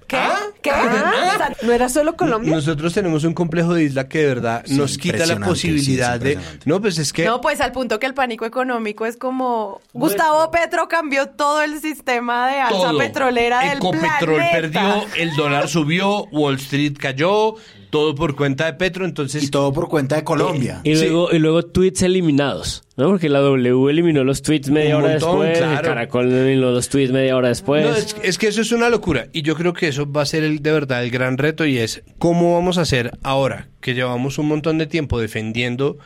¿Qué? ¿Qué? Ah, ¿No era solo Colombia? Nosotros tenemos un complejo de isla que de verdad Sí, nos quita la posibilidad sí, de... No, pues es que... No, pues al punto que el pánico económico es como Gustavo Petro cambió todo el sistema de alza todo. petrolera del Ecopetrol planeta. perdió, el dólar subió, Wall Street cayó, todo por cuenta de Petro, entonces... Y todo por cuenta de Colombia. Y luego, y luego tweets eliminados, ¿no? Porque la W eliminó los tweets media Un hora montón, después, el claro. Caracol eliminó los tweets media hora después. No, es, es que eso es una locura y yo creo que eso va a ser el, de verdad el gran reto y es cómo vamos a hacer ahora que llevamos un montón de tiempo defendiendo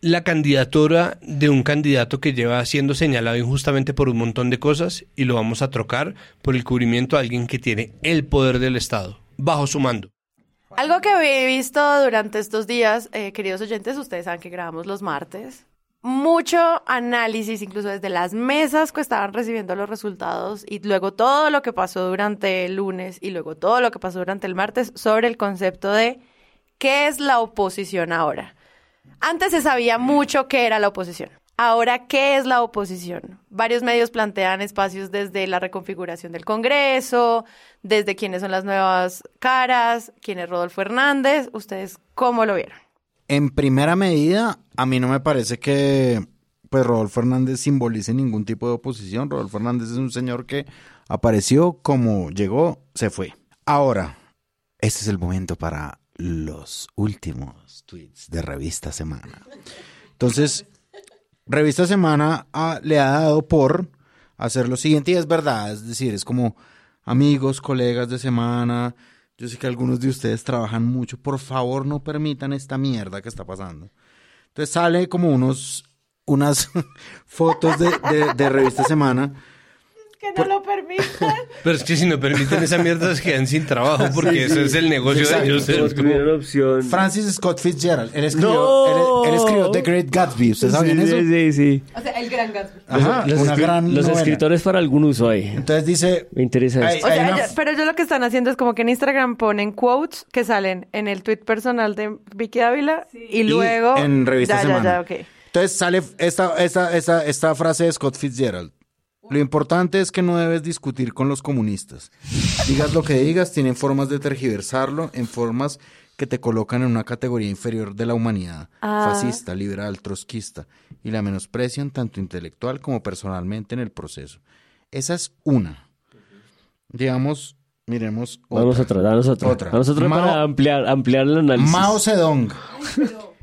la candidatura de un candidato que lleva siendo señalado injustamente por un montón de cosas y lo vamos a trocar por el cubrimiento de alguien que tiene el poder del Estado bajo su mando. Algo que he visto durante estos días, eh, queridos oyentes, ustedes saben que grabamos los martes. Mucho análisis, incluso desde las mesas que estaban recibiendo los resultados y luego todo lo que pasó durante el lunes y luego todo lo que pasó durante el martes sobre el concepto de qué es la oposición ahora. Antes se sabía mucho qué era la oposición. Ahora, ¿qué es la oposición? Varios medios plantean espacios desde la reconfiguración del Congreso, desde quiénes son las nuevas caras, quién es Rodolfo Hernández. ¿Ustedes cómo lo vieron? En primera medida, a mí no me parece que pues Rodolfo Hernández simbolice ningún tipo de oposición. Rodolfo Hernández es un señor que apareció como llegó, se fue. Ahora, este es el momento para los últimos tweets de Revista Semana. Entonces, Revista Semana ah, le ha dado por hacer lo siguiente y es verdad, es decir, es como amigos, colegas de semana, yo sé que algunos de ustedes trabajan mucho, por favor no permitan esta mierda que está pasando. Entonces sale como unos, unas fotos de, Revista Semana. Que no lo permitan. Pero es que si no permiten esa mierda se quedan sin trabajo porque eso es el negocio Exacto. de ellos. Es como- opción. Francis Scott Fitzgerald, él escribió, ¡No! él, él escribió The Great Gatsby, ¿ustedes saben eso? Sí, sí. O sea, el gran Gatsby. Ajá, los una escri- gran los novela. escritores para algún uso ahí. Entonces dice, Me interesa Ay, esto. O sea, Hay una- ellos- pero ellos lo que están haciendo es como que en Instagram ponen quotes que salen en el tweet personal de Vicky Ávila y luego... en Revista ya, Semana. Ya, ya, ok. Entonces sale esta, esta, esta, esta frase de Scott Fitzgerald. Lo importante es que no debes discutir con los comunistas. Digas lo que digas, tienen formas de tergiversarlo en formas que te colocan en una categoría inferior de la humanidad, Ah. fascista, liberal, trotskista, y la menosprecian tanto intelectual como personalmente en el proceso. Esa es una. Digamos, miremos Vamos otra. otra, danos otra. Otra. Vamos otra Mao- para ampliar, ampliar el análisis. Mao Zedong.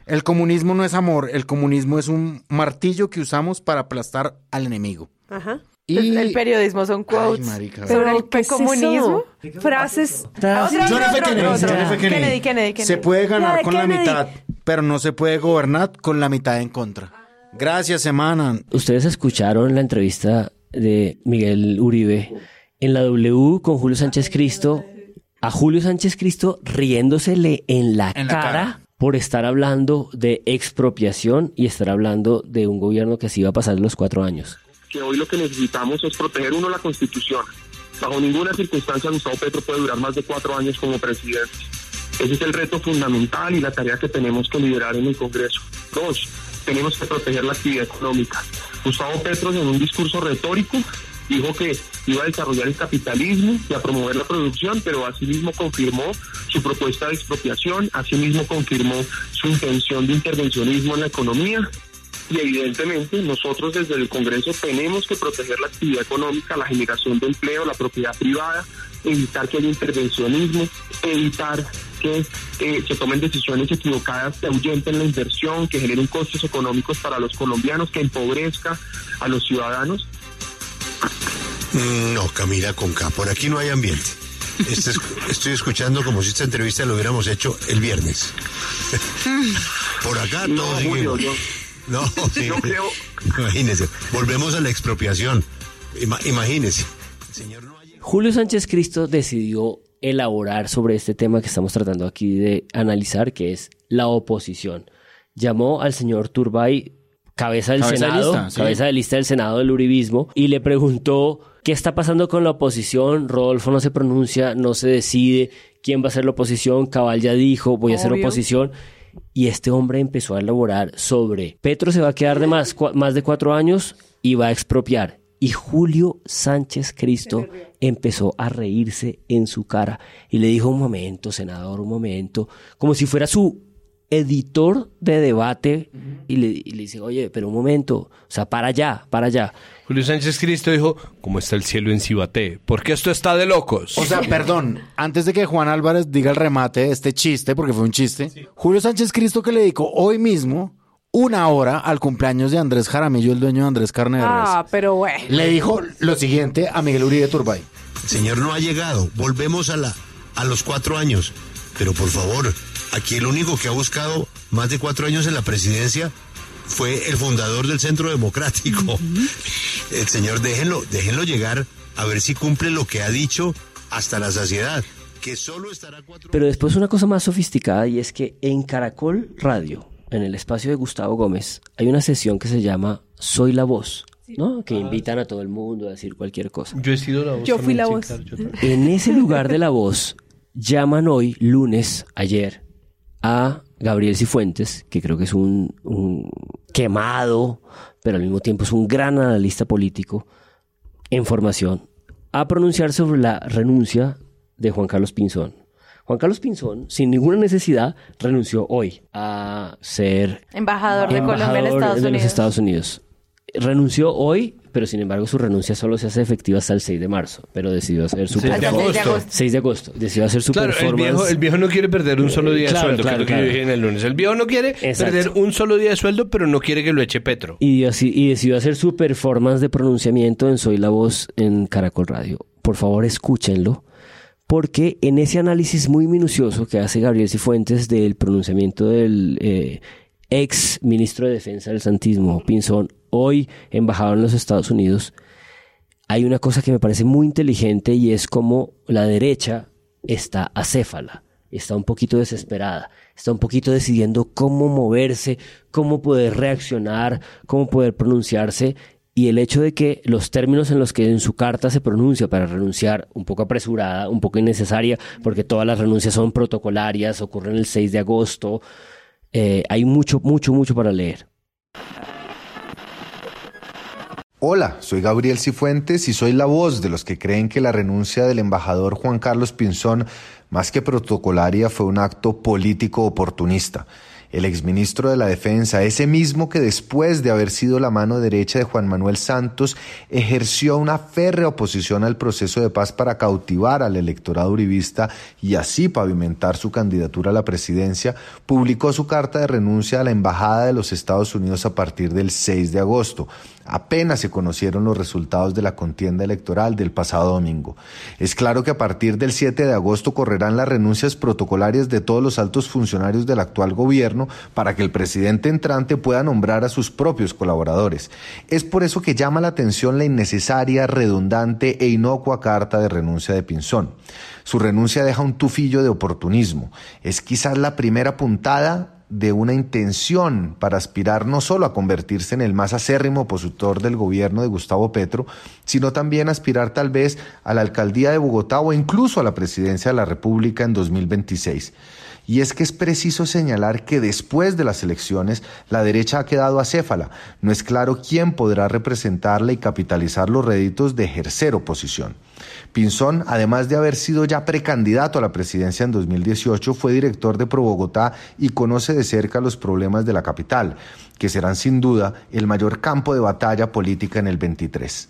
El comunismo no es amor, el comunismo es un martillo que usamos para aplastar al enemigo. Ajá. Y... El periodismo son quotes. marica. sobre el ¿qué es comunismo. eso? Frases. John otro, F. Kennedy. Kennedy. Kennedy. Se puede ganar con la mitad, pero no se puede gobernar con la mitad en contra. Gracias, semana. Ustedes escucharon la entrevista de Miguel Uribe en la W con Julio Sánchez Cristo, a Julio Sánchez Cristo riéndosele en la, En la cara, cara. por estar hablando de expropiación y estar hablando de un gobierno que se iba a pasar los cuatro años. Que hoy lo que necesitamos es proteger uno la constitución. Bajo ninguna circunstancia Gustavo Petro puede durar más de cuatro años como presidente. Ese es el reto fundamental y la tarea que tenemos que liderar en el Congreso. Dos, tenemos que proteger la actividad económica. Gustavo Petro en un discurso retórico dijo que iba a desarrollar el capitalismo y a promover la producción, pero asimismo confirmó su propuesta de expropiación, asimismo confirmó su intención de intervencionismo en la economía y evidentemente nosotros desde el Congreso tenemos que proteger la actividad económica, la generación de empleo, la propiedad privada, evitar que haya intervencionismo, evitar que eh, se tomen decisiones equivocadas que ahuyenten la inversión, que generen costos económicos para los colombianos, que empobrezca a los ciudadanos. Mm, No, Camila Conca, por aquí no hay ambiente. Este es- estoy escuchando como si esta entrevista lo hubiéramos hecho el viernes. Por acá No, todos Julio, yo- No, sí. yo creo- Imagínese. Volvemos a la expropiación. Ima- imagínese. Julio Sánchez Cristo decidió elaborar sobre este tema que estamos tratando aquí de analizar, que es la oposición. Llamó al señor Turbay, cabeza del Cabeza de Senado, lista, sí. cabeza de lista del Senado del Uribismo, y le preguntó qué está pasando con la oposición. Rodolfo no se pronuncia, no se decide quién va a ser la oposición. Cabal ya dijo, voy a ser oposición. Y este hombre empezó a elaborar sobre Petro se va a quedar de más, más de cuatro años y va a expropiar. Y Julio Sánchez Cristo empezó a reírse en su cara y le dijo, un momento, senador, un momento, como si fuera su editor de debate y le, y le dice, oye, pero un momento, o sea, para allá, para allá. Julio Sánchez Cristo dijo, ¿cómo está el cielo en Cibaté? Porque esto está de locos. O sea, perdón, antes de que Juan Álvarez diga el remate de este chiste, porque fue un chiste, Julio Sánchez Cristo que le dedicó hoy mismo una hora al cumpleaños de Andrés Jaramillo, el dueño de Andrés Carne de Res. Ah, pero bueno. Le dijo lo siguiente a Miguel Uribe Turbay. El señor no ha llegado. Volvemos a, la, a los cuatro años. Pero por favor, aquí el único que ha buscado más de cuatro años en la presidencia fue el fundador del Centro Democrático. El señor, déjenlo, déjenlo llegar a ver si cumple lo que ha dicho hasta la saciedad. Que solo estará cuatro Pero después una cosa más sofisticada y es que en Caracol Radio, en el espacio de Gustavo Gómez, hay una sesión que se llama Soy la Voz, ¿no? Que invitan a todo el mundo a decir cualquier cosa. Yo he sido la voz. Yo fui la voz. yo. En ese lugar de la voz llaman hoy, lunes, ayer, a Gabriel Cifuentes, que creo que es un, un quemado, pero al mismo tiempo es un gran analista político en formación, a pronunciar sobre la renuncia de Juan Carlos Pinzón. Juan Carlos Pinzón, sin ninguna necesidad, renunció hoy a ser Embajador de Colombia en Estados de los. Estados Unidos. Renunció hoy, pero sin embargo su renuncia solo se hace efectiva hasta el 6 de marzo, pero decidió hacer su 6 de Hasta el 6 de agosto. agosto. 6 de agosto. Decidió hacer su Claro, el performance. viejo, el viejo no quiere perder un solo día de Claro, sueldo, claro, que es lo que yo dije en el lunes. El viejo no quiere Exacto. perder un solo día de sueldo, pero no quiere que lo eche Petro. Y, así- y decidió hacer su performance de pronunciamiento en Soy la Voz en Caracol Radio. Por favor, escúchenlo, porque en ese análisis muy minucioso que hace Gabriel Cifuentes del pronunciamiento del eh, ex ministro de Defensa del Santismo, Pinzón, hoy embajador en los Estados Unidos, hay una cosa que me parece muy inteligente y es como la derecha está acéfala, está un poquito desesperada, está un poquito decidiendo cómo moverse, cómo poder reaccionar, cómo poder pronunciarse. Y el hecho de que los términos en los que en su carta se pronuncia para renunciar, un poco apresurada, un poco innecesaria, porque todas las renuncias son protocolarias, ocurren el 6 de agosto, eh, hay mucho, mucho, mucho para leer. Hola, soy Gabriel Cifuentes y soy la voz de los que creen que la renuncia del embajador Juan Carlos Pinzón, más que protocolaria, fue un acto político oportunista. El exministro de la Defensa, ese mismo que después de haber sido la mano derecha de Juan Manuel Santos, ejerció una férrea oposición al proceso de paz para cautivar al electorado uribista y así pavimentar su candidatura a la presidencia, publicó su carta de renuncia a la Embajada de los Estados Unidos a partir del 6 de agosto. Apenas se conocieron los resultados de la contienda electoral del pasado domingo. Es claro que a partir del 7 de agosto correrán las renuncias protocolarias de todos los altos funcionarios del actual gobierno para que el presidente entrante pueda nombrar a sus propios colaboradores. Es por eso que llama la atención la innecesaria, redundante e inocua carta de renuncia de Pinzón. Su renuncia deja un tufillo de oportunismo. Es quizás la primera puntada de una intención para aspirar no solo a convertirse en el más acérrimo opositor del gobierno de Gustavo Petro, sino también aspirar tal vez a la alcaldía de Bogotá o incluso a la presidencia de la República en 2026. Y es que es preciso señalar que después de las elecciones la derecha ha quedado acéfala. No es claro quién podrá representarla y capitalizar los réditos de ejercer oposición. Pinzón, además de haber sido ya precandidato a la presidencia en 2018, fue director de Pro Bogotá y conoce de cerca los problemas de la capital, que serán sin duda el mayor campo de batalla política en el 23.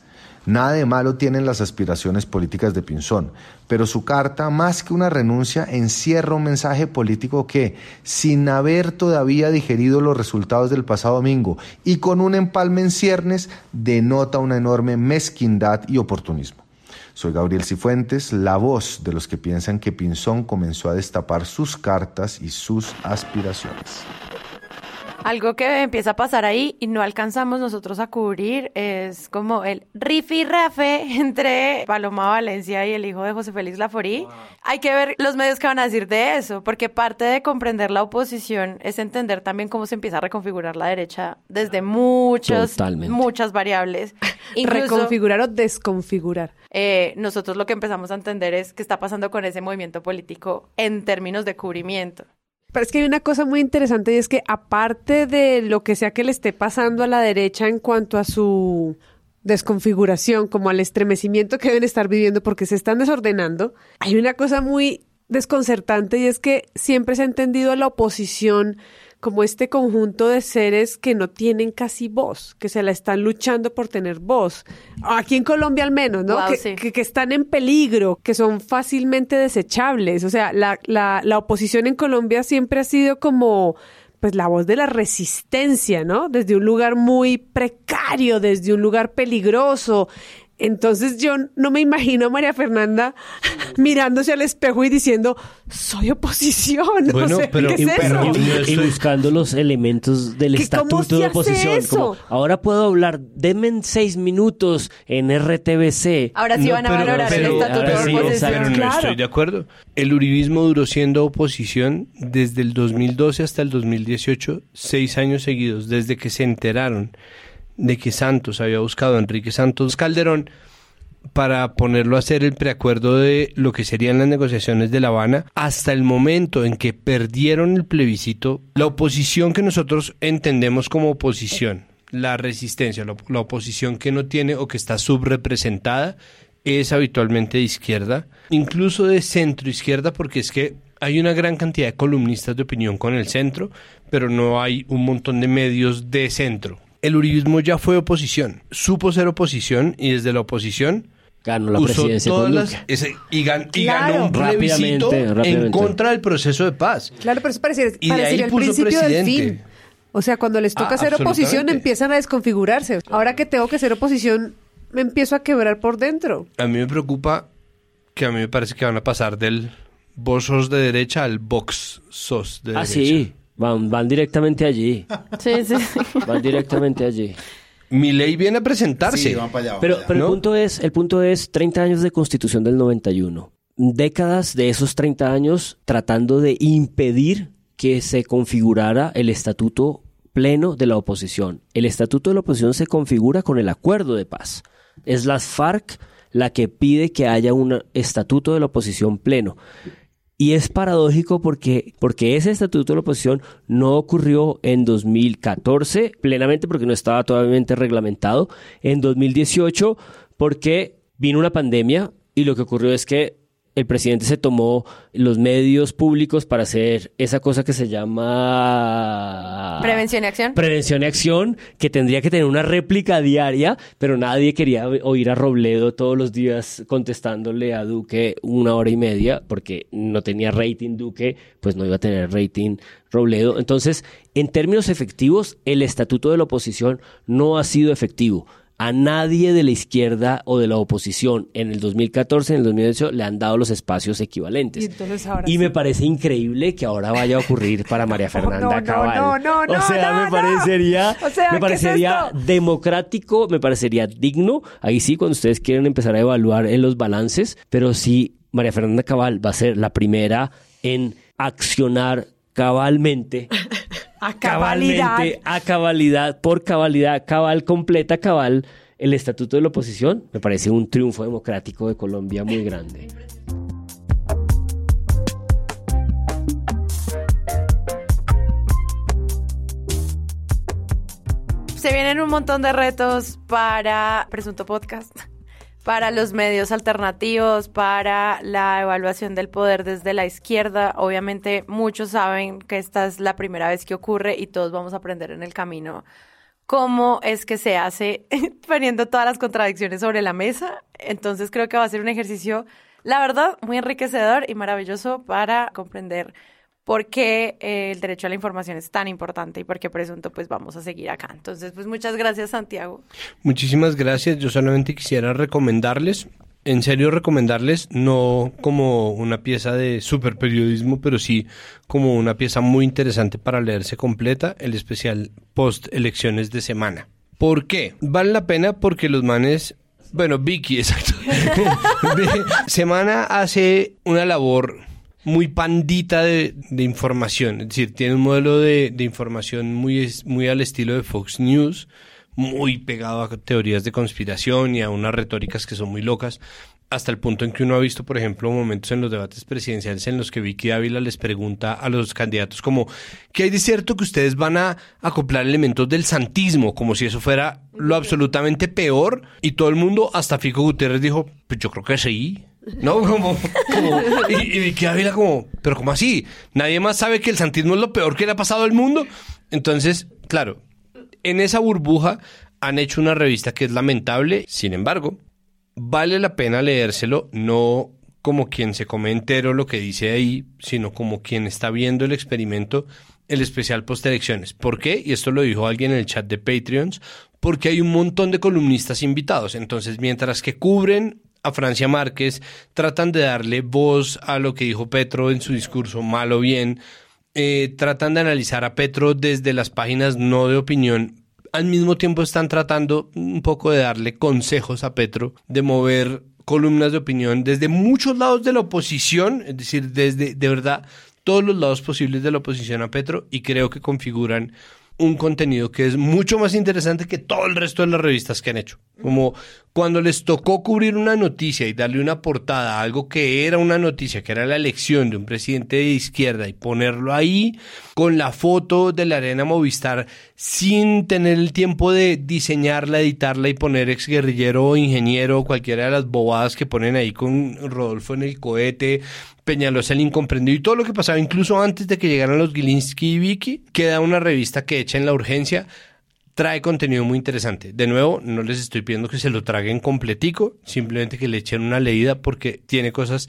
Nada de malo tienen las aspiraciones políticas de Pinzón, pero su carta, más que una renuncia, encierra un mensaje político que, sin haber todavía digerido los resultados del pasado domingo y con un empalme en ciernes, denota una enorme mezquindad y oportunismo. Soy Gabriel Cifuentes, la voz de los que piensan que Pinzón comenzó a destapar sus cartas y sus aspiraciones. Algo que empieza a pasar ahí y no alcanzamos nosotros a cubrir es como el rafe entre Paloma Valencia y el hijo de José Félix Laforí. Hay que ver los medios que van a decir de eso, porque parte de comprender la oposición es entender también cómo se empieza a reconfigurar la derecha desde muchos, muchas variables. Reconfigurar o desconfigurar. Eh, nosotros lo que empezamos a entender es qué está pasando con ese movimiento político en términos de cubrimiento. Pero es que hay una cosa muy interesante y es que aparte de lo que sea que le esté pasando a la derecha en cuanto a su desconfiguración, como al estremecimiento que deben estar viviendo porque se están desordenando, hay una cosa muy desconcertante y es que siempre se ha entendido a la oposición como este conjunto de seres que no tienen casi voz, que se la están luchando por tener voz. Aquí en Colombia al menos, ¿no? que, que, están en peligro, que son fácilmente desechables. O sea, la, la, la oposición en Colombia siempre ha sido como pues la voz de la resistencia, ¿no? Desde un lugar muy precario, desde un lugar peligroso, entonces yo no me imagino a María Fernanda mirándose al espejo y diciendo, soy oposición. Bueno, pero, y, buscando los elementos del estatuto de oposición. Como, ahora puedo hablar, denme seis minutos en RTBC. Ahora sí van a valorar el estatuto de oposición. Pero no estoy de acuerdo. El uribismo duró siendo oposición desde el 2012 hasta el 2018, seis años seguidos, desde que se enteraron de que Santos había buscado a Enrique Santos Calderón para ponerlo a hacer el preacuerdo de lo que serían las negociaciones de La Habana, hasta el momento en que perdieron el plebiscito, la oposición que nosotros entendemos como oposición, la resistencia, la, oposición que no tiene o que está subrepresentada, es habitualmente de izquierda, incluso de centro izquierda, porque es que hay una gran cantidad de columnistas de opinión con el centro, pero no hay un montón de medios de centro el uribismo ya fue oposición, supo ser oposición y desde la oposición ganó la presidencia y, ganó un plebiscito en contra del proceso de paz. Claro, pero eso parecía, el principio del fin. O sea, cuando les toca ser oposición empiezan a desconfigurarse. Ahora que tengo que ser oposición, me empiezo a quebrar por dentro. A mí me preocupa que a mí me parece que van a pasar del vos sos de derecha al box sos de ah, derecha. Ah, sí. Van, van directamente allí. Sí, sí. Van directamente allí. Mi ley viene a presentarse. pero, pero el, punto es, el punto es 30 años de constitución del 91. Décadas de esos 30 años tratando de impedir que se configurara el estatuto pleno de la oposición. El estatuto de la oposición se configura con el acuerdo de paz. Es la FARC la que pide que haya un estatuto de la oposición pleno. Y es paradójico porque, porque ese estatuto de la oposición no ocurrió en 2014 plenamente porque no estaba todavía reglamentado. En 2018 porque vino una pandemia y lo que ocurrió es que el presidente se tomó los medios públicos para hacer esa cosa que se llama... Prevención y acción. Prevención y acción, que tendría que tener una réplica diaria, pero nadie quería oír a Robledo todos los días contestándole a Duque una hora y media, porque no tenía rating Duque, pues no iba a tener rating Robledo. Entonces, en términos efectivos, el estatuto de la oposición no ha sido efectivo a nadie de la izquierda o de la oposición en el 2014, en el 2018, le han dado los espacios equivalentes. Y, me parece increíble que ahora vaya a ocurrir para María Fernanda Cabal. No, no, no, o sea, me parecería, me parecería democrático, me parecería digno. Ahí sí, cuando ustedes quieren empezar a evaluar en los balances, pero sí, María Fernanda Cabal va a ser la primera en accionar cabalmente a cabalidad. Cabalmente, a cabalidad, por cabalidad, cabal completa, cabal, el estatuto de la oposición, me parece un triunfo democrático de Colombia muy grande. Se vienen un montón de retos para Presunto Podcast para los medios alternativos, para la evaluación del poder desde la izquierda. Obviamente muchos saben que esta es la primera vez que ocurre y todos vamos a aprender en el camino cómo es que se hace poniendo todas las contradicciones sobre la mesa. Entonces creo que va a ser un ejercicio, la verdad, muy enriquecedor y maravilloso para comprender por qué eh, el derecho a la información es tan importante y por qué presunto pues vamos a seguir acá. Entonces, pues muchas gracias Santiago. Muchísimas gracias. Yo solamente quisiera recomendarles, en serio recomendarles, no como una pieza de super periodismo, pero sí como una pieza muy interesante para leerse completa, el especial post elecciones de semana. ¿Por qué? Vale la pena porque los manes bueno, Vicky, exacto. Semana hace una labor muy pandita de, información. Es decir, tiene un modelo de, información muy, muy al estilo de Fox News, muy pegado a teorías de conspiración y a unas retóricas que son muy locas, hasta el punto en que uno ha visto, por ejemplo, momentos en los debates presidenciales en los que Vicky Ávila les pregunta a los candidatos como, ¿qué hay de cierto que ustedes van a acoplar elementos del santismo? Como si eso fuera lo absolutamente peor. Y todo el mundo, hasta Fico Gutiérrez dijo, pues yo creo que sí. ¿No? Como, y, Vicky Ávila como, pero ¿cómo así? Nadie más sabe que el santismo es lo peor que le ha pasado al mundo. Entonces, claro, en esa burbuja han hecho una revista que es lamentable, sin embargo, vale la pena leérselo, no como quien se come entero lo que dice ahí, sino como quien está viendo el experimento, el especial post elecciones. ¿Por qué? Y esto lo dijo alguien en el chat de Patreons, porque hay un montón de columnistas invitados. Entonces, mientras que cubren a Francia Márquez, tratan de darle voz a lo que dijo Petro en su discurso, mal o bien, eh, tratan de analizar a Petro desde las páginas no de opinión, al mismo tiempo están tratando un poco de darle consejos a Petro, de mover columnas de opinión desde muchos lados de la oposición, es decir, desde de verdad todos los lados posibles de la oposición a Petro y creo que configuran un contenido que es mucho más interesante que todo el resto de las revistas que han hecho. Como cuando les tocó cubrir una noticia y darle una portada a algo que era una noticia, que era la elección de un presidente de izquierda y ponerlo ahí con la foto de la arena Movistar sin tener el tiempo de diseñarla, editarla y poner ex guerrillero o ingeniero, cualquiera de las bobadas que ponen ahí con Rodolfo en el cohete, Peñalosa el incomprendido y todo lo que pasaba incluso antes de que llegaran los Gilinski y Vicky, queda una revista que echa en la urgencia trae contenido muy interesante. De nuevo, no les estoy pidiendo que se lo traguen completico, simplemente que le echen una leída porque tiene cosas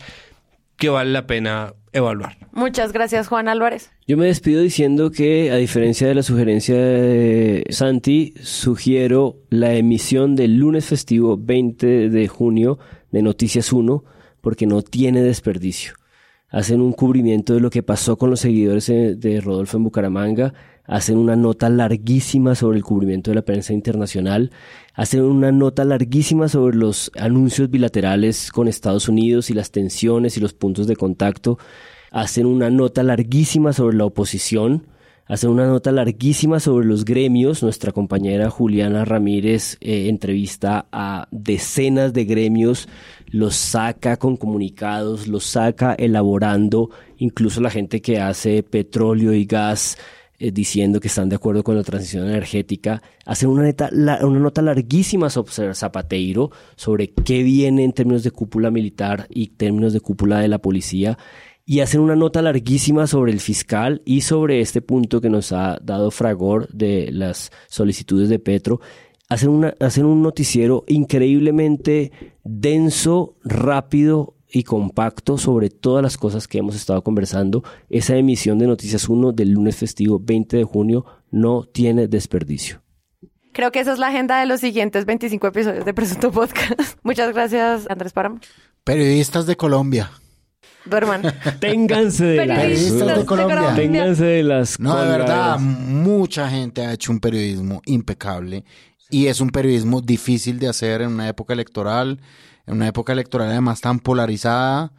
que vale la pena evaluar. Muchas gracias, Juan Álvarez. Yo me despido diciendo que, a diferencia de la sugerencia de Santi, sugiero la emisión del lunes festivo 20 de junio de Noticias 1, porque no tiene desperdicio hacen un cubrimiento de lo que pasó con los seguidores de Rodolfo en Bucaramanga, hacen una nota larguísima sobre el cubrimiento de la prensa internacional, hacen una nota larguísima sobre los anuncios bilaterales con Estados Unidos y las tensiones y los puntos de contacto, hacen una nota larguísima sobre la oposición, hacer una nota larguísima sobre los gremios. Nuestra compañera Juliana Ramírez eh, entrevista a decenas de gremios, los saca con comunicados, los saca elaborando, incluso la gente que hace petróleo y gas. Eh, diciendo que están de acuerdo con la transición energética, hacen una, una nota larguísima sobre Zapateiro, sobre qué viene en términos de cúpula militar y términos de cúpula de la policía, y hacen una nota larguísima sobre el fiscal y sobre este punto que nos ha dado Fragor de las solicitudes de Petro. Hacen, una, hacen un noticiero increíblemente denso, rápido y compacto sobre todas las cosas que hemos estado conversando. Esa emisión de Noticias 1 del lunes festivo 20 de junio no tiene desperdicio. Creo que esa es la agenda de los siguientes 25 episodios de Presunto Podcast. Muchas gracias, Andrés Páramo. Periodistas de Colombia. Duerman. Ténganse de las... Periodistas de Colombia. Ténganse de las... No, de verdad, mucha gente ha hecho un periodismo impecable y es un periodismo difícil de hacer en una época electoral, en una época electoral además tan polarizada.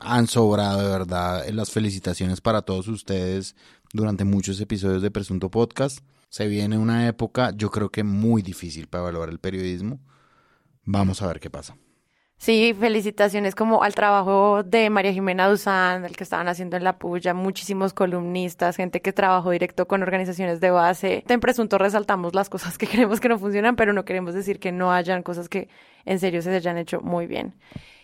Han sobrado de verdad las felicitaciones para todos ustedes durante muchos episodios de Presunto Podcast. Se viene una época, yo creo que muy difícil para evaluar el periodismo. Vamos a ver qué pasa. Sí, felicitaciones como al trabajo de María Jimena Duzán, el que estaban haciendo en La Puya, muchísimos columnistas, gente que trabajó directo con organizaciones de base. En Presunto resaltamos las cosas que creemos que no funcionan, pero no queremos decir que no hayan cosas que en serio se hayan hecho muy bien.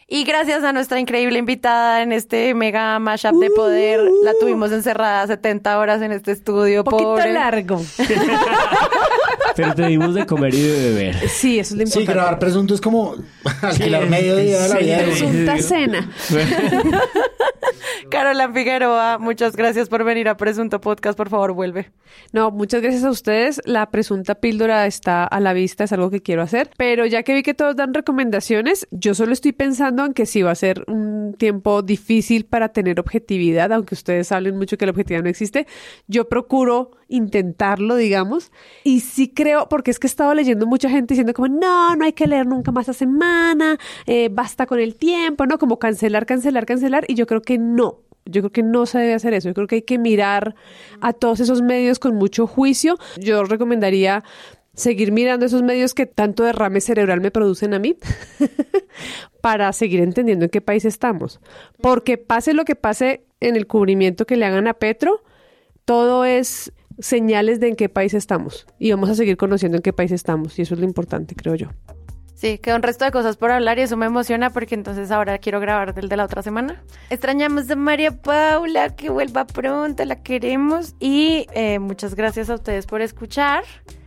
Y gracias a nuestra increíble invitada en este mega mashup de poder, la tuvimos encerrada 70 horas en este estudio. poquito pobre. largo. Pero te dimos de comer y de beber. Sí, eso es lo Sí, importante. grabar presunto es como alquilar medio día de la sí, vida. Presunta cena. Carola Figueroa, muchas gracias por venir a Presunto Podcast. Por favor, vuelve. No, muchas gracias a ustedes. La presunta píldora está a la vista, es algo que quiero hacer. Pero ya que vi que todos dan recomendaciones, yo solo estoy pensando en que sí va a ser un tiempo difícil para tener objetividad, aunque ustedes hablen mucho que la objetividad no existe. Yo procuro intentarlo, digamos. Y sí creo, porque es que he estado leyendo mucha gente diciendo como, no, no hay que leer nunca más a semana, eh, basta con el tiempo, ¿no? Como cancelar, cancelar, cancelar. Y yo creo que no. Yo creo que no se debe hacer eso. Yo creo que hay que mirar a todos esos medios con mucho juicio. Yo recomendaría seguir mirando esos medios que tanto derrame cerebral me producen a mí para seguir entendiendo en qué país estamos. Porque pase lo que pase en el cubrimiento que le hagan a Petro, todo es señales de en qué país estamos. Y vamos a seguir conociendo en qué país estamos. Y eso es lo importante, creo yo. Sí, queda un resto de cosas por hablar y eso me emociona porque entonces ahora quiero grabar del de la otra semana. Extrañamos a María Paula, que vuelva pronto, la queremos. Y eh, muchas gracias a ustedes por escuchar.